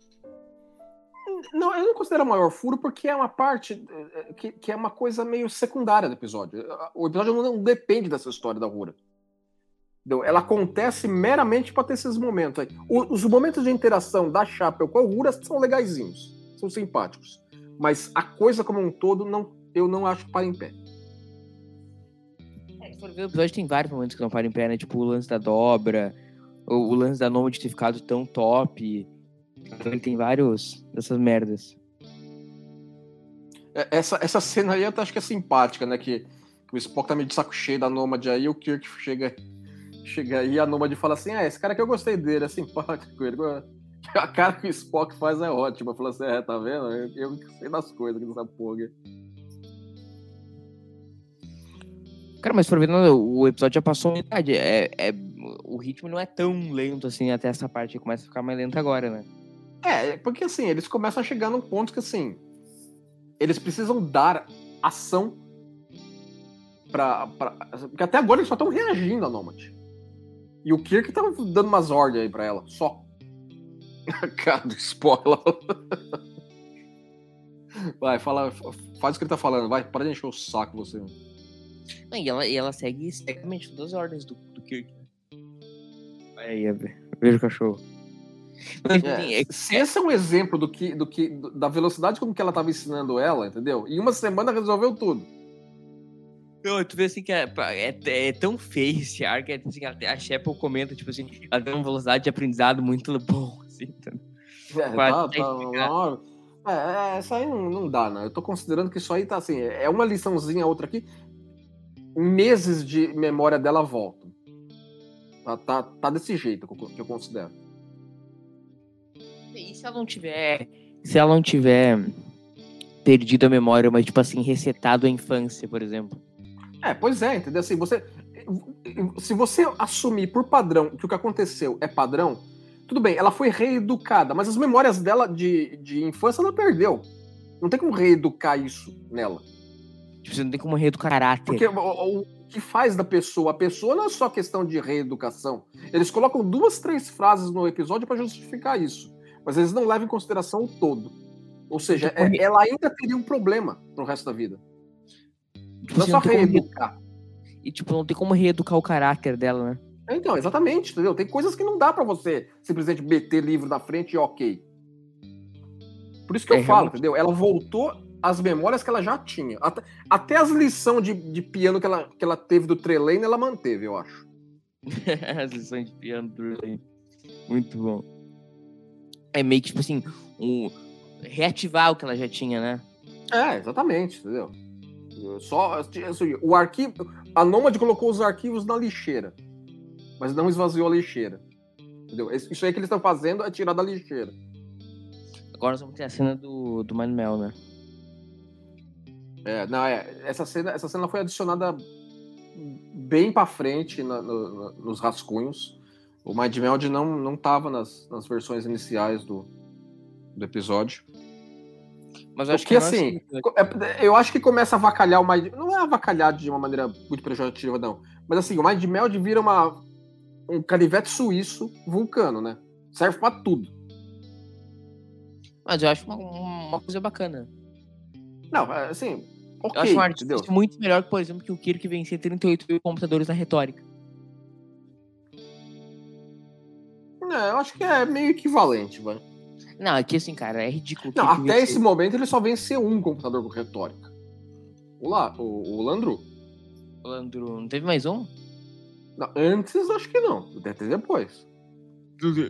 Não, eu não considero o maior furo porque é uma parte eh, que, que é uma coisa meio secundária do episódio. O episódio não, não depende dessa história da Rura. Entendeu? Ela acontece meramente para ter esses momentos aí. O- os momentos de interação da Chapel com a Rura são legaisinhos, são simpáticos. Mas a coisa como um todo, não, eu não acho que para em pé. É, se for ver, o episódio tem vários momentos que não param em pé, né? Tipo o lance da dobra, o, o lance da Nomad ter ficado tão top. Ele tem vários dessas merdas. É, Essa, essa cena aí eu acho que é simpática, né? Que, que o Spock tá meio de saco cheio da Nômade aí, o Kirk chega, chega aí e a Nômade fala assim: Ah, esse cara que eu gostei dele, é simpático. Ele, a cara que o Spock faz é ótima. Fala assim: É, tá vendo? Eu, eu que sei das coisas aqui nessa porra. Cara, mas por ver, não, o episódio já passou metade. É, é, o ritmo não é tão lento assim até essa parte. Começa a ficar mais lento agora, né? É, porque assim, eles começam a chegar num ponto que assim. Eles precisam dar ação pra. pra porque até agora eles só estão reagindo a Nômade. E o Kirk tá dando umas ordens aí pra ela, só. Cara lá. Vai, fala, faz o que ele tá falando, vai, para de encher o saco você. Não, e, ela, e ela segue cegamente todas as ordens do, do Kirk. né? Aí, veja o cachorro. É, enfim, é- se esse é um exemplo do que, do que, da velocidade com que ela tava ensinando ela, entendeu? Em uma semana resolveu tudo. Não, tu vê assim que é, é, é tão feio esse arco, é, assim, a, a Chapel comenta, tipo assim, ela tem uma velocidade de aprendizado muito bom, assim, entendeu? É, tá, tá, que não, é, isso aí não, não dá, né? Eu tô considerando que isso aí tá assim, é uma liçãozinha, outra aqui. Meses de memória dela voltam. Tá, tá, tá desse jeito que que eu considero. E se ela não tiver. Se ela não tiver perdido a memória, mas, tipo assim, resetado a infância, por exemplo. É, pois é, entendeu? Assim, você, se você assumir por padrão que o que aconteceu é padrão, tudo bem, ela foi reeducada, mas as memórias dela de, de infância ela perdeu. Não tem como reeducar isso nela. Tipo, você não tem como reeducar caráter. Porque o, o- que faz da pessoa a pessoa não é só questão de reeducação. Eles colocam duas, três frases no episódio para justificar isso. Mas eles não levam em consideração o todo. Ou seja, Tipo, é- ela ainda teria um problema pro resto da vida. Tipo Não é só tem como reeducar. E, tipo, não tem como reeducar o caráter dela, né? Então, exatamente, entendeu? Tem coisas que não dá pra você simplesmente meter livro na frente e ok. Por isso que É, eu falo, realmente. entendeu? Ela voltou as memórias que ela já tinha. Até, até as lições de, de piano que ela, que ela teve do Trelane, ela manteve, eu acho. As lições de piano do Trelane. Muito bom. É meio que, tipo assim, um... reativar o que ela já tinha, né? É, exatamente, entendeu? Só assim, o arquivo. A Nomad colocou os arquivos na lixeira, mas não esvaziou a lixeira. Entendeu? Isso aí que eles estão fazendo é tirar da lixeira. Agora nós vamos ter a cena do, do Mind Mel, né? É, não, é, essa cena, essa cena foi adicionada bem para frente na, no, nos rascunhos. O Mind Meld não, não tava nas, nas versões iniciais do, do episódio. Mas acho Porque que assim, é é- eu acho que começa a avacalhar o Mind Não é avacalhar de uma maneira muito pejorativa, não. Mas assim, o Mind Meld vira uma, um canivete suíço vulcano, né? Serve pra tudo. Mas eu acho uma, uma coisa bacana. Não, é, assim, Eu acho um artifício muito melhor, por exemplo, que o Kirk vencer 38 mil computadores na retórica. É, eu acho que é meio equivalente, vai. Não, aqui assim, cara, é ridículo. o Não, até esse momento ele só venceu um computador com retórica. O, lá, o, o Landru. Landru, não teve mais um? Não, antes acho que não. Deve ter depois.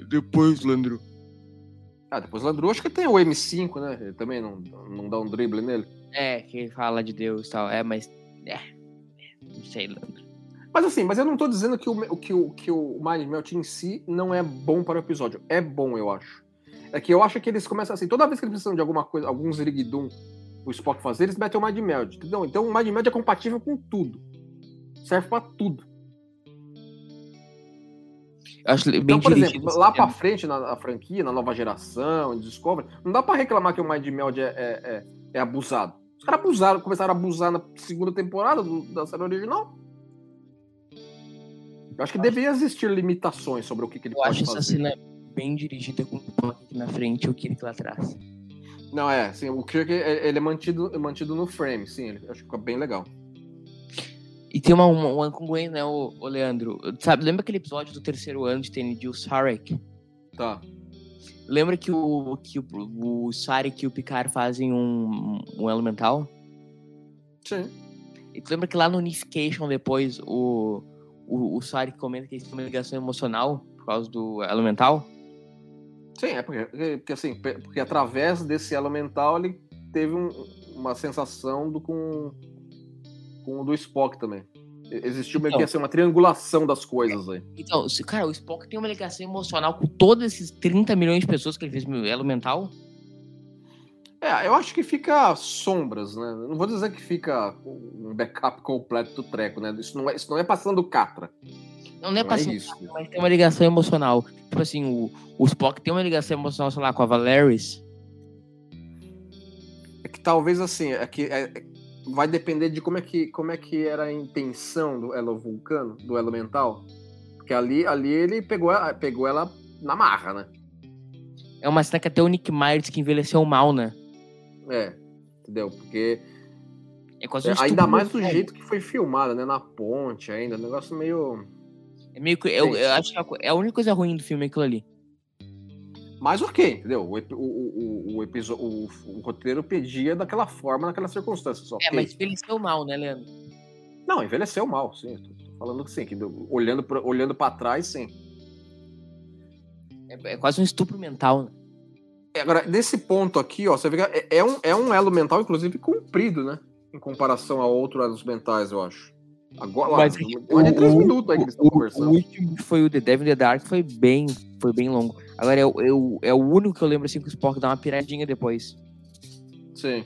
Depois, Landru. Ah, depois o Landru acho que tem o M5, né? Ele também não, não dá um drible nele. É, que fala de Deus e tal. É, mas. É. Não sei, Landru. Mas assim, mas eu não tô dizendo que o, que o, que o Mind Melt em si não é bom para o episódio. É bom, eu acho. É que eu acho que eles começam assim, toda vez que eles precisam de alguma coisa, alguns Rigdum o Spock fazer, eles metem o Mind Meld, entendeu? Então o Mind Meld é compatível com tudo. Serve pra tudo. Acho bem Então, por exemplo, lá pra frente, na, na franquia, na nova geração, em Discovery, não dá pra reclamar que o Mind Meld é, é, é- é abusado. Os caras abusaram, começaram a abusar na segunda temporada do- da série original. Eu acho que deveria existir limitações sobre o que, que ele Eu pode acho essa fazer. cena bem dirigida com o Spock aqui na frente e o Kirk lá atrás. Não, é, sim, o Kirk é- ele é mantido, é mantido no frame, sim, ele, eu acho que fica bem legal. E tem uma, uma, uma incongruência, né, ô, ô Leandro? Sabe, lembra aquele episódio do terceiro ano de TNG, o Sarek? Tá. Lembra que o, que o, o Sarek e o Picard fazem um, um elemental? Sim. E tu lembra que lá no Unification depois o, o, o Sarek comenta que eles têm uma ligação emocional por causa do elemental? Sim, é porque, porque assim, porque através desse elo mental ele teve um- uma sensação do com, com o do Spock também. Existiu meio que Então. assim, uma triangulação das coisas aí. Então, cara, o Spock tem uma ligação emocional com todos esses 30 milhões de pessoas que ele fez no elemental. É, eu acho que fica sombras, né? Não vou dizer que fica um backup completo do treco, né? Isso não é, isso não é passando catra. Não, não é Não pra é isso. mas tem uma ligação emocional. Tipo assim, o, o Spock tem uma ligação emocional, sei lá, com a Valeris. É que talvez assim, é que é- é- vai depender de como é que como é que era a intenção do Elo Vulcano, do Elo Mental. Porque ali, ali ele pegou, ela- pegou ela na marra, né? É uma cena que até o Nick Myers que envelheceu mal, né? É, entendeu? Porque É quase um é, ainda mais do jeito que foi filmada, né? Na ponte ainda, um negócio meio. É meio que. Eu, eu acho que é a é a única coisa ruim do filme aquilo ali. Mas ok, entendeu? O, o, o, o, o, roteiro pedia daquela forma, naquela circunstância. Só É, mas envelheceu mal, né, Leandro? Não, envelheceu mal, sim. Tô, falando que sim, que olhando, pra, olhando pra trás, sim. É, é quase um estupro mental, né? Agora, nesse ponto aqui, ó, você vê que é, é um, é um elo mental, inclusive, comprido, né? Em comparação a outros elos mentais, eu acho. Agora, lá, Mas que mais de três o- minutos aí que eles estão O, o conversando. último foi o The Devil in the Dark foi bem, foi bem longo. Agora, é, o- é, o- é o único que eu lembro assim que o Spock dá uma piradinha depois. Sim.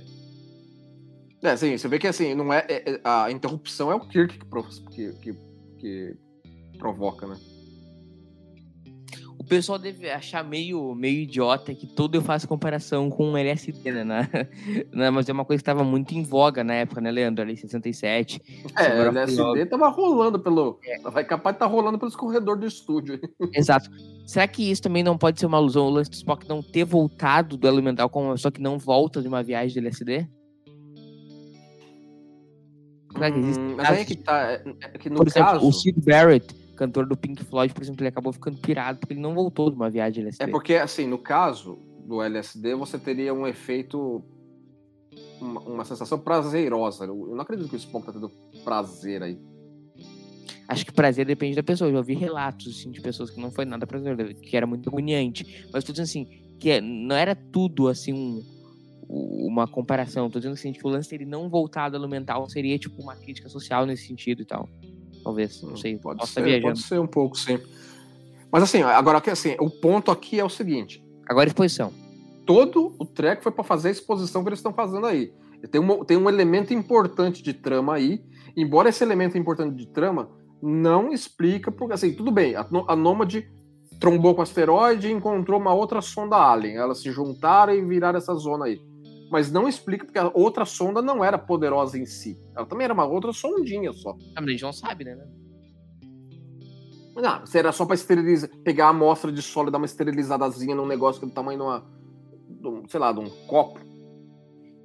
É, sim, você vê que assim, não é, é- é- a interrupção é o Kirk que, que, que, que provoca, né? O pessoal deve achar meio, meio idiota que todo eu faço comparação com o LSD, né? Na- na- mas é uma coisa que estava muito em voga na época, né, Leandro? Ali, 67. É, o LSD logo. tava rolando pelo. É. Vai capaz de estar rolando pelos corredores do estúdio. Exato. Será que isso também não pode ser uma alusão ao lance do Spock não ter voltado do elemental como uma pessoa que não volta de uma viagem de LSD? Será que existe Hum, mas aí é que tá. É, é que no Por exemplo, caso. o Sid Barrett, cantor do Pink Floyd, por exemplo, ele acabou ficando pirado porque ele não voltou de uma viagem de LSD. É porque, assim, no caso do LSD, você teria um efeito uma, uma sensação prazerosa. Eu, não acredito que o Spock tá tendo prazer aí. Acho que prazer depende da pessoa. Eu já ouvi relatos assim, de pessoas que não foi nada prazer, que era muito agoniante. Mas tô dizendo assim, que é- não era tudo assim um- uma comparação. Tô dizendo assim, tipo, o lance dele não voltado ao mental seria tipo uma crítica social nesse sentido e tal. Talvez, não sei. Hum, Pode posso ser, viajando. pode ser um pouco, sim. Mas assim, agora assim, o ponto aqui é o seguinte: Agora exposição. todo o treco foi para fazer a exposição que eles estão fazendo aí. Tem um, tem um elemento importante de trama aí, embora esse elemento importante de trama não explica, porque assim, tudo bem, a, a Nômade trombou com o asteroide e encontrou uma outra sonda alien. Elas se juntaram e viraram essa zona aí. Mas não explica porque a outra sonda não era poderosa em si. Ela também era uma outra sondinha só. Ah, a gente não sabe, né? Não, se era só pra esterilizar, pegar a amostra de solo e dar uma esterilizadazinha num negócio que é do tamanho de uma. de um, sei lá, de um copo.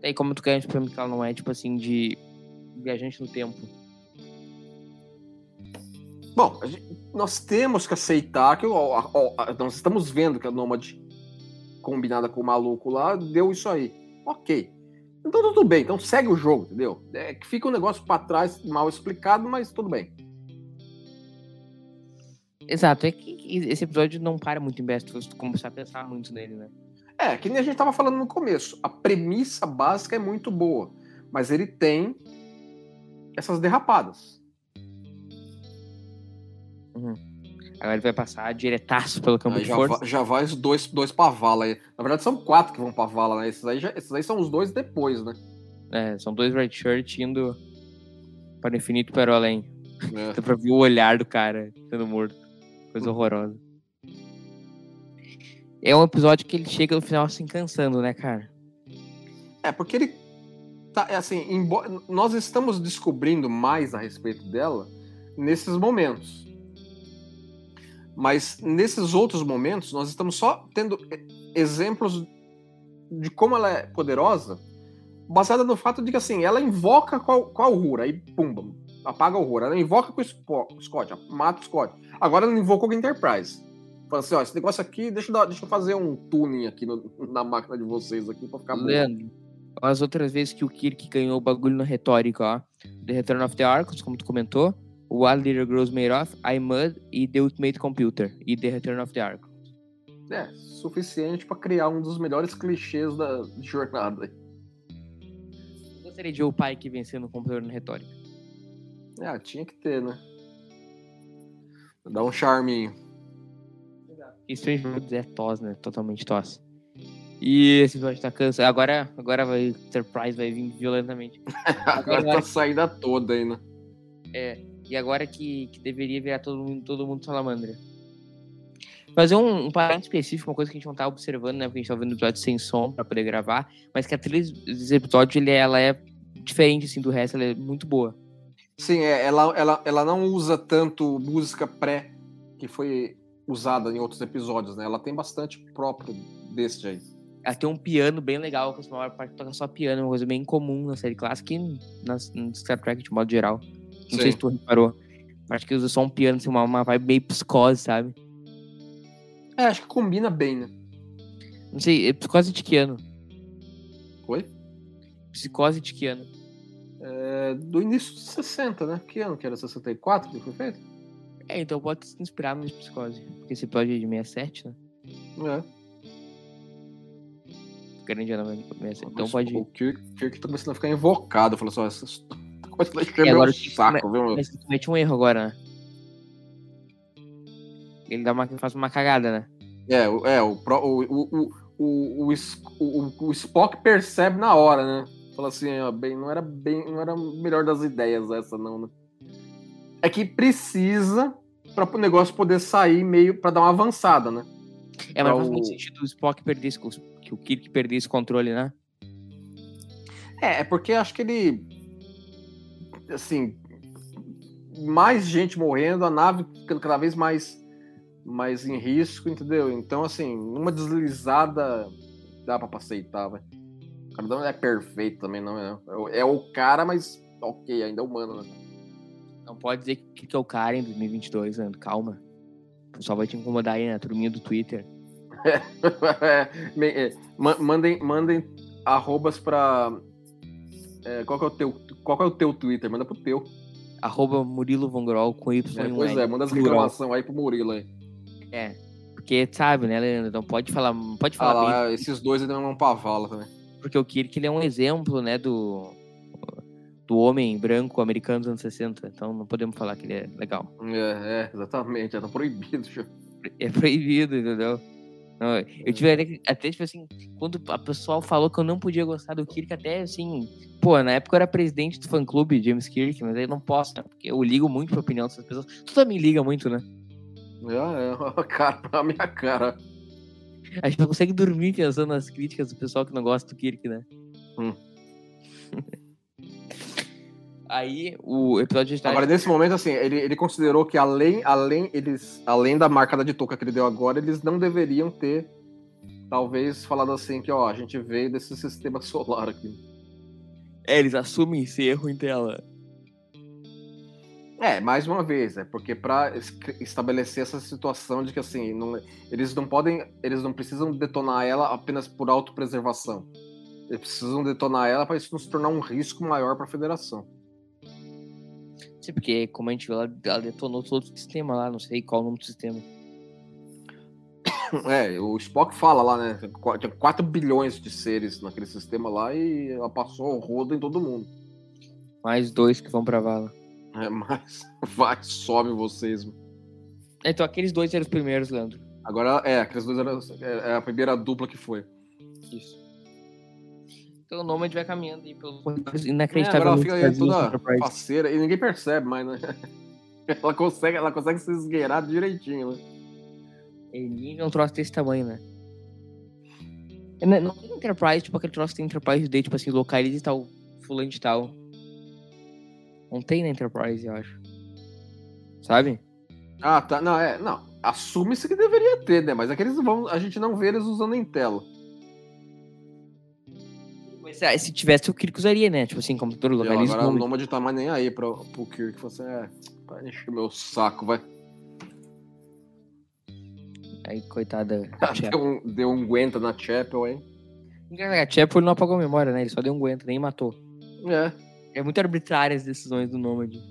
E aí, como tu quer pra mim que ela não é, tipo assim, de viajante no tempo. Bom, gente- nós temos que aceitar que ó, ó, nós estamos vendo que a Nômade combinada com o maluco lá deu isso aí. Ok. Então tudo bem, então segue o jogo, entendeu? É que fica um negócio pra trás mal explicado, mas tudo bem. Exato, é que esse episódio não para muito em Best se tu começar a pensar muito nele, né? É, que nem a gente tava falando no começo. A premissa básica é muito boa, mas ele tem essas derrapadas. Agora ele vai passar diretaço pelo campo Aí de já, força. va- já vai os dois, dois pra vala aí. Na verdade, são quatro que vão pra vala, né? Esses aí, já- esses aí são os dois depois, né? É, são dois red shirt indo para o infinito para o além. É. Dá pra ver o olhar do cara sendo morto. Coisa horrorosa. É um episódio que ele chega no final assim cansando, né, cara? É, porque ele. Tá, é assim, embora, nós estamos descobrindo mais a respeito dela nesses momentos. Mas nesses outros momentos, nós estamos só tendo e- exemplos de como ela é poderosa, baseada no fato de que assim, ela invoca qual, qual Uhura, aí pumba, apaga o Uhura. Ela invoca com o Scott, mata o Scott. Agora ela invocou com o Enterprise. Fala assim, ó, esse negócio aqui, deixa eu, dar- deixa eu fazer um tuning aqui no- na máquina de vocês aqui pra ficar bom. As outras vezes que o Kirk ganhou o bagulho na retórica, ó. The Return of the Arcos, como tu comentou. O What Little Girls Made Of, I Mud e The Ultimate Computer. E The Return of the Arcos. É, suficiente pra criar um dos melhores clichês da jornada. Gostaria de ver o pai que venceu no computador na retórica. É, tinha que ter, né? Dá um charminho. Strange Worlds é tos, né? Totalmente tos. E esse episódio tá cansado. Agora, agora vai, Enterprise vai vir violentamente. Agora tá a saída toda aí, né? E agora que, que deveria virar todo mundo, todo mundo salamandra. Fazer um, um parênteses específico, uma coisa que a gente não tá observando, né? Porque a gente tá vendo o episódio sem som pra poder gravar. Mas que a trilha desse episódio, ele, é- ela é diferente, assim, do resto. Ela é muito boa. Sim, é, ela, ela, ela não usa tanto música pré que foi usada em outros episódios, né? Ela tem bastante próprio desse aí. Ela tem um piano bem legal, que a maior parte toca só piano. Uma coisa bem comum na série clássica e no Star Trek de modo geral. Não sei Sim. se tu reparou. Acho que usa só um piano, assim, uma, uma vibe meio psicose, sabe? É, acho que combina bem, né? Não sei, é psicose de que ano? Oi? Psicose de que ano? É, do início dos 60, né? Que ano que era? 64 que foi feito? É, então pode se inspirar no psicose. Porque esse episódio é de 67, né? É. Grande ano, né? 67. Então pode. O Kirk, Kirk tá começando a ficar invocado. Falou assim, E agora meu o Kirk saco, viu? Mas ele comete um erro agora, né? Ele dá uma, faz uma cagada, né? É, o- é o, o, o, o, o, o, Is- o- o Spock percebe na hora, né? Fala assim, ó, bem, não era bem, não era a melhor das ideias essa não, né? É que precisa para o negócio poder sair meio para dar uma avançada, né? É, mas faz muito sentido o Spock perder esse, que o Kirk perder esse controle, né? É, é porque acho que ele assim, mais gente morrendo, a nave ficando cada vez mais mais em risco, entendeu? Então assim, uma deslizada dá para aceitar, vai. O cara não é perfeito também, não é? É o cara, mas ok, ainda é humano, né? Não pode dizer que, é o cara em 2022, né? Calma. O pessoal vai te incomodar aí na turminha do Twitter. É, é, ma- mandem, mandem arrobas pra, É, qual, é o teu, qual é o teu Twitter? Manda pro teu. Arroba Murilo Von Grol com Y É, pois é, manda as reclamações aí pro Murilo aí. É. Porque, sabe, né, Leandro? Não pode falar, pode Ah falar bem, lá, esses dois ainda não pra vala também. porque o Kirk ele é um exemplo, né, do, do homem branco americano dos anos 60. Então não podemos falar que ele é legal. É, é, exatamente, já tá proibido. É proibido, entendeu? Não, eu tive até, até, tipo assim, quando a pessoal falou que eu não podia gostar do Kirk, até assim, pô, na época eu era presidente do fã-clube James Kirk, mas aí não posso, né? Porque eu ligo muito pra opinião dessas pessoas. Tu também liga muito, né? É, é, cara, pra minha cara. A gente não consegue dormir pensando nas críticas do pessoal que não gosta do Kirk, né? Hum. Aí o episódio está. Agora, nesse momento, assim, ele, ele considerou que além, além, eles, além da marcada de touca que ele deu agora, eles não deveriam ter, talvez, falado assim, que ó, a gente veio desse sistema solar aqui. É, eles assumem esse erro em tela. É, mais uma vez, é porque para estabelecer essa situação de que assim, não- eles não podem, eles não precisam detonar ela apenas por autopreservação. Eles precisam detonar ela para isso não se tornar um risco maior para a federação. Sim, porque, como a gente viu, ela, ela detonou todo o sistema lá, não sei qual o nome do sistema. É, o Spock fala lá, né? Tinha 4 bilhões de seres naquele sistema lá e ela passou o rodo em todo mundo. Mais dois que vão pra vala. É, mas vai, sobe vocês. mano. Então, aqueles dois eram os primeiros, Leandro. Agora, é, aqueles dois eram é, é a primeira dupla que foi. Isso. Então o Nomad vai caminhando aí pelos corredores É, ela fica aí toda parceira e ninguém percebe mais, né? Ela consegue, ela consegue se esgueirar direitinho, né? Ele é um troço desse tamanho, né? É, né, Não tem Enterprise, tipo aquele troço que tem Enterprise de, tipo assim, localiza e tal, fulano de tal. Não tem na Enterprise, eu acho. Sabe? Ah, tá. Não, é. Não. Assume-se que deveria ter, né? Mas aqueles vão. A gente não vê eles usando em tela. Mas ah, se tivesse, o Kirk usaria, né? Tipo assim, computador localiza agora o. Nômade tá mais nem aí pro, pro Kirk. Você é. Vai encher meu saco, vai. Aí, coitada. Deu um, deu um aguenta na Chapel, hein? A Chapel não apagou a memória, né? Ele só deu um aguento, nem matou. É. É muito arbitrária as decisões do Nômade.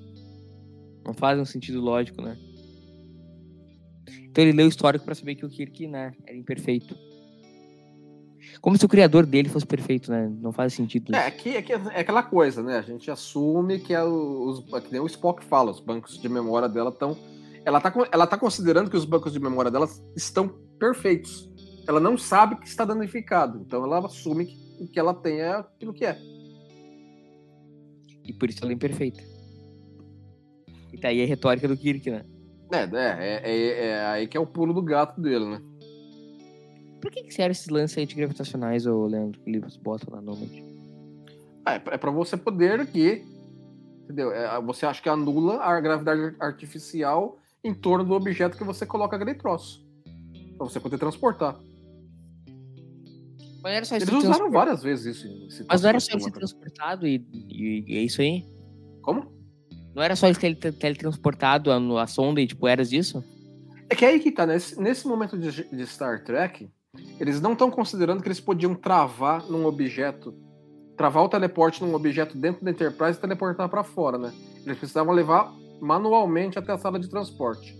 Não fazem um sentido lógico, né? Então ele leu o histórico pra saber que o Kirk, né, era imperfeito. Como se o criador dele fosse perfeito, né? Não faz sentido. É, que, é, que é aquela coisa, né? A gente assume que é os, é que nem o Spock fala, os bancos de memória dela estão. Ela tá, ela tá considerando que os bancos de memória dela estão perfeitos. Ela não sabe que está danificado. Então ela assume que o que ela tem é aquilo que é. E por isso ela é imperfeita. E tá aí a retórica do Kirk, né? É, é, é, é- é aí que é o pulo do gato dele, né? Por que, que serve esses lances aí de gravitacionais, ô Leandro, que eles botam lá no Nômade? Ah, É, pra- é você poder aqui. Entendeu? É, você acha que anula a gravidade artificial em torno do objeto que você coloca aquele troço. Pra você poder transportar. Mas era só Eles usaram várias vezes isso. Mas não era só ele ser transportado e, e- e é isso aí? Como? Não era só ele ter tele- teletransportado a, a sonda e, tipo, eras disso? É que aí que tá, nesse, nesse momento de, de Star Trek, eles não estão considerando que eles podiam travar num objeto, travar o teleporte num objeto dentro da Enterprise e teleportar pra fora, né? Eles precisavam levar manualmente até a sala de transporte.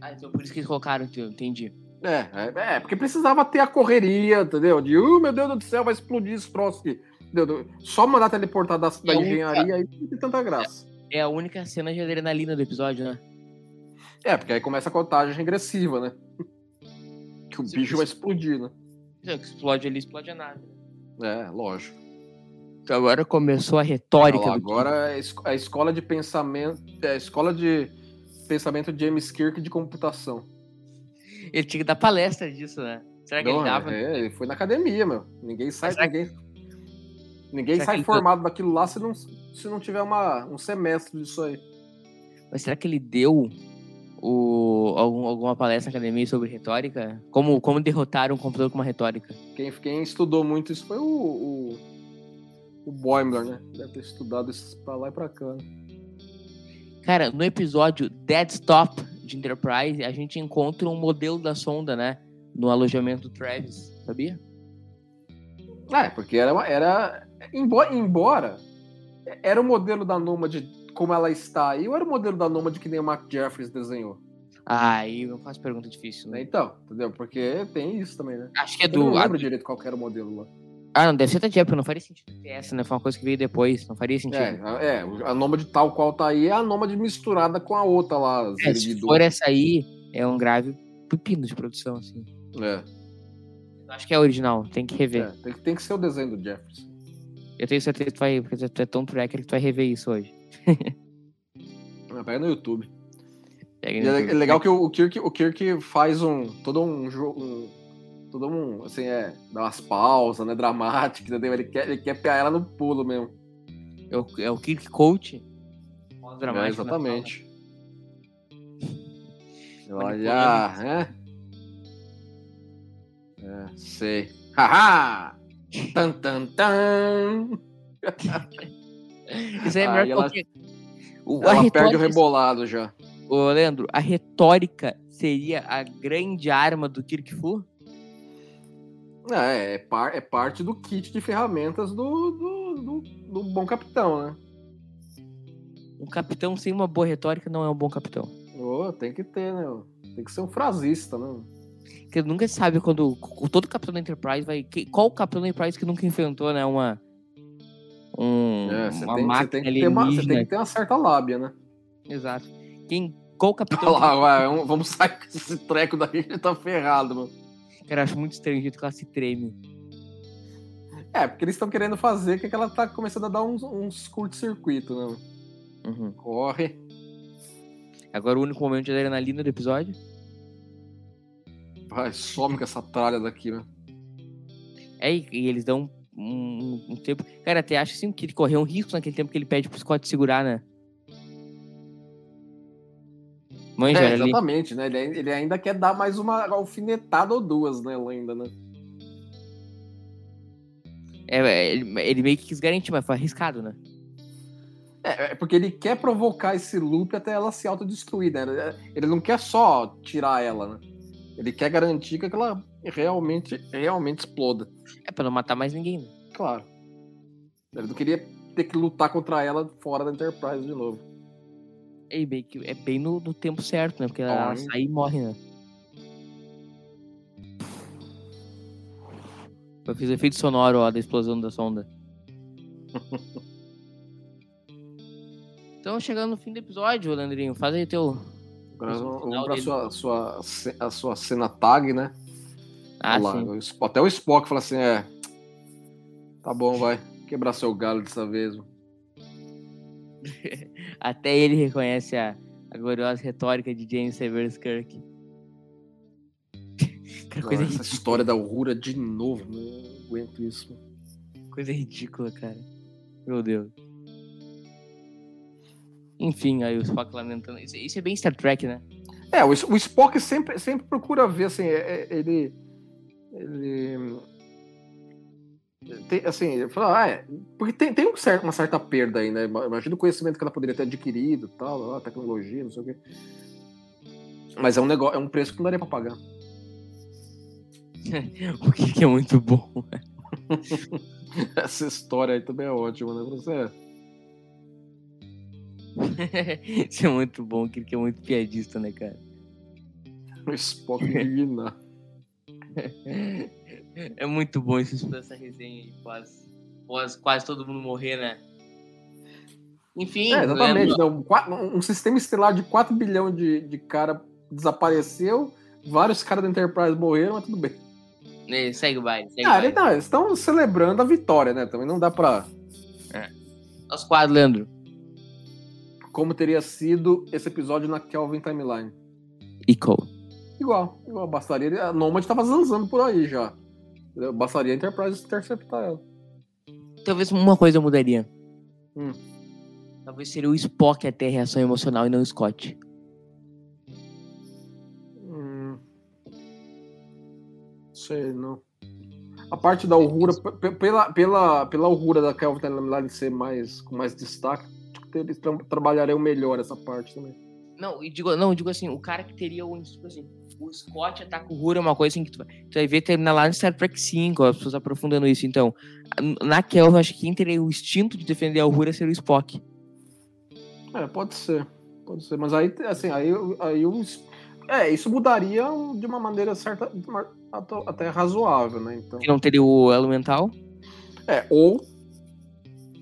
Ah, então por isso que eles colocaram, entendi. É, é, é, porque precisava ter a correria, entendeu? De, uh, meu Deus do céu, vai explodir esse troço aqui. Entendeu? Só mandar teleportar da, da É engenharia aí não tem tanta graça. É a única cena de adrenalina do episódio, né? É, porque aí começa a contagem regressiva, né? Que o Sim, bicho vai explodir, né? Que explode ali, explode a nave. É, lógico. Então agora começou a retórica lá, do agora é a es- a escola de pensamento, é a escola de pensamento de James Kirk de computação. Ele tinha que dar palestra disso, né? Será que Não, ele dava? é, ele foi na academia, meu. Ninguém sai, será que- ninguém, ninguém será sai formado daquilo lá se não, se não tiver uma, um semestre disso aí. Mas será que ele deu o, algum- alguma palestra na academia sobre retórica? Como, como derrotar um computador com uma retórica? Quem, quem estudou muito isso foi o, o, o Boimler, né? Deve ter estudado isso pra lá e pra cá. né? Cara, no episódio Dead Stop de Enterprise, a gente encontra um modelo da sonda, né? No alojamento do Travis, sabia? É, porque era, uma- era embora, embora era o modelo da Nômade como ela está aí, ou era o modelo da Nômade que nem o Mark Jeffries desenhou? Ah, aí não faço pergunta difícil, Né? Então, entendeu? Porque tem isso também, né? Acho que é Eu não do. lembro direito qual que era o modelo lá. Ah, não, deve ser da Jep, não faria sentido ter essa, né? Foi uma coisa que veio depois, não faria sentido. É, a- é, a Nômade tal qual tá aí é a Nômade misturada com a outra lá. É, se for essa aí, é um grave pepino de produção, assim. É, Eu Acho que é original, tem que rever. é, tem, que- tem que ser o desenho do Jeffries. Eu tenho certeza que tu vai, porque tu é tão tracker que tu vai rever isso hoje. Pega no YouTube. Pega no é, YouTube. é legal que o, Kirk, o Kirk faz um. todo um jogo. todo um. Assim, é. Dá umas pausas, né? Dramático, entendeu? Ele quer, ele quer pegar ela no pulo mesmo. É o, é o Kirk Coach. É, na exatamente. Olha, Olha, né? É, sei. Haha! Tan, tan, tan! Isso aí é melhor que ela- qualquer... O, a Ela perde o retórica, rebolado já. Ô, Leandro, a retórica seria a grande arma do Kirk Fu? É, é, par- é parte do kit de ferramentas do, do, do, do bom capitão, né? Um capitão sem uma boa retórica não é um bom capitão. Ô, tem que ter, né? Tem que ser um frasista, né? Porque nunca se sabe quando todo capitão da Enterprise vai. qual o capitão da Enterprise que nunca inventou, né? Uma. Um, É, você uma tem, você máquina tem que ter uma, você tem que ter uma certa lábia, né? Exato. Quem, qual capitão. Olha lá, vai, vamos- sair com esse treco daí, ele tá ferrado, mano. Cara, acho muito estranho o jeito que ela se treme. É, porque eles estão querendo fazer que ela tá começando a dar uns, uns curto-circuito, né? Uhum. Corre. Agora o único momento de adrenalina do episódio. Vai, some com essa tralha daqui, né? É, e, e eles dão um, um- tempo. Cara, até acho assim que ele correu um risco naquele tempo que ele pede pro Scott segurar, né? Manja, É, era ali. exatamente, né? Ele, ele ainda quer dar mais uma alfinetada ou duas, né, ainda, né? É, é, ele, ele meio que quis garantir, mas foi arriscado, né? É, é porque ele quer provocar esse loop até ela se autodestruir, né? Ele- não quer só tirar ela, né? Ele quer garantir que ela realmente, realmente exploda. É pra não matar mais ninguém, né? Claro. Ele não queria ter que lutar contra ela fora da Enterprise de novo. É bem, é bem no, no tempo certo, né? Porque ela Morre. sai e morre, né? Eu fiz efeito sonoro ó, da explosão da sonda. então, chegando no fim do episódio, Leandrinho, faz aí teu. Agora vamos pra dele- sua, sua, a sua cena tag, né? Ah, lá, até o Spock fala assim: é. Tá bom, vai. Quebrar seu galho dessa vez. mano. Até ele reconhece a, a gloriosa retórica de James Severus Kirk. Cara, coisa, Essa história da Uhura de novo. Não aguento isso. coisa ridícula, cara. Meu Deus. Enfim, aí o Spock lamentando. Isso, isso é bem Star Trek, né? É, o, o Spock sempre, sempre procura ver, assim, é- é- ele. Ele. Tem, assim, ele fala, ah, é, porque tem, tem um cer- uma certa perda aí, né? Imagina o conhecimento que ela poderia ter adquirido, tal, a tecnologia, não sei o quê. Mas é um negócio, é um preço que não daria pra pagar. O que, que é muito bom. Essa história aí também é ótima, né? Você, Isso é muito bom, Kirk é muito piadista, né, cara? o Spock indignar. É muito bom isso, essa resenha aí, quase, quase, quase todo mundo morrer, né? Enfim, É, exatamente. Leandro, né? Um, sistema estelar de 4 bilhões de, de cara desapareceu, vários caras da Enterprise morreram, mas tudo bem. né, segue o baile, segue Ah, não, eles estão celebrando a vitória, né? Também não dá pra. Nosso quadro, Leandro. Como teria sido esse episódio na Kelvin Timeline. Eco. Igual, igual. Bastaria. A Nomad tava zanzando por aí já. Bastaria a Enterprise interceptar ela. Talvez uma coisa eu mudaria. Hum. Talvez seria o Spock a ter reação emocional e não o Scott. Hum. Sei, não. A parte da Uhura, pe- pela, pela, pela Uhura da Kelvin Timeline ser mais, com mais destaque, acho que eles tra trabalhariam melhor essa parte também. Não, e digo, não, eu digo assim, o cara que teria o. Tipo assim, o Scott ataca o Uhura é uma coisa assim que tu, vai- tu vai ver terminar lá no Star Trek 5, as pessoas aprofundando isso. Então, na Kelvin, eu acho que quem teria o instinto de defender a Uhura seria o Spock. É, pode ser. Pode ser. Mas aí, assim, aí, aí eu. É, isso mudaria de uma maneira certa, até- razoável, né? Então. Que não teria o elemental. É, ou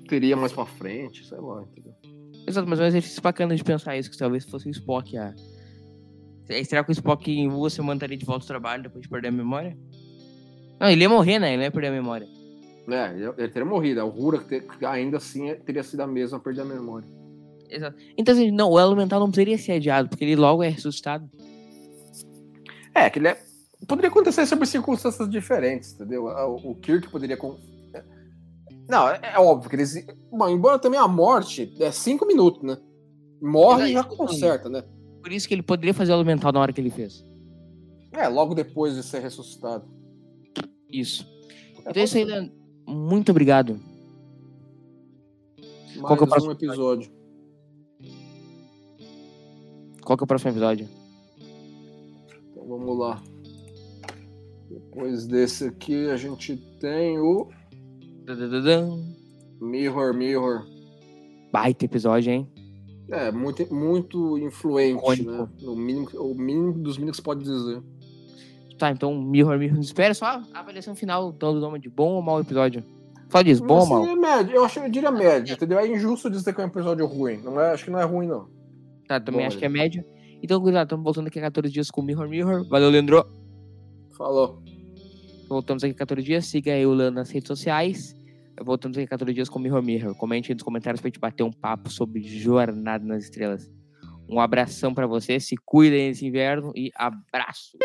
teria mais pra frente, sei lá, entendeu? Exato, mas é um exercício bacana de pensar isso, que talvez fosse o Spock a. Será que o Spock em você mandaria de volta ao trabalho depois de perder a memória? Não, ele ia morrer, né? Ele não ia perder a memória. É, ele teria morrido. A te- que ainda assim teria sido a mesma, perder a memória. Exato. Então, assim, não, o elemental não precisaria ser adiado, porque ele logo é ressuscitado. É, que ele é. Poderia acontecer sobre circunstâncias diferentes, entendeu? O Kirk poderia. Não, é, é óbvio que eles. Bom, embora também a morte é cinco minutos, né? Morre e já conserta, né? Por isso que ele poderia fazer o elemental na hora que ele fez. É, logo depois de ser ressuscitado. Isso. É, Então é isso aí, Dan. Muito obrigado. Mais Qual que é o próximo um episódio. Qual que é o próximo episódio? Então vamos lá. Depois desse aqui, a gente tem o. Mirror Mirror. Baita episódio, hein? É, muito, muito influente, Icônico. né? O mínimo, o mínimo dos mínimos que pode dizer. Tá, então, Mirror, Mirror. Espera só a avaliação final do nome de bom ou mau episódio. Só diz, bom ou Assim, mau. é médio. Eu, acho, eu diria médio, entendeu? É injusto dizer que é um episódio ruim. Não é, acho que não é ruim, não. Tá, também bom, acho que é médio. Então, cuidado, estamos voltando aqui a 14 dias com Mirror, Mirror. Valeu, Leandro. Falou. Voltamos aqui a 14 dias. Siga aí o Leandro nas redes sociais. Voltamos aqui a 14 dias com Mirror, Mirror. Comente aí nos comentários pra gente bater um papo sobre Jornada nas Estrelas. Um abração pra você, se cuidem nesse inverno e abraço.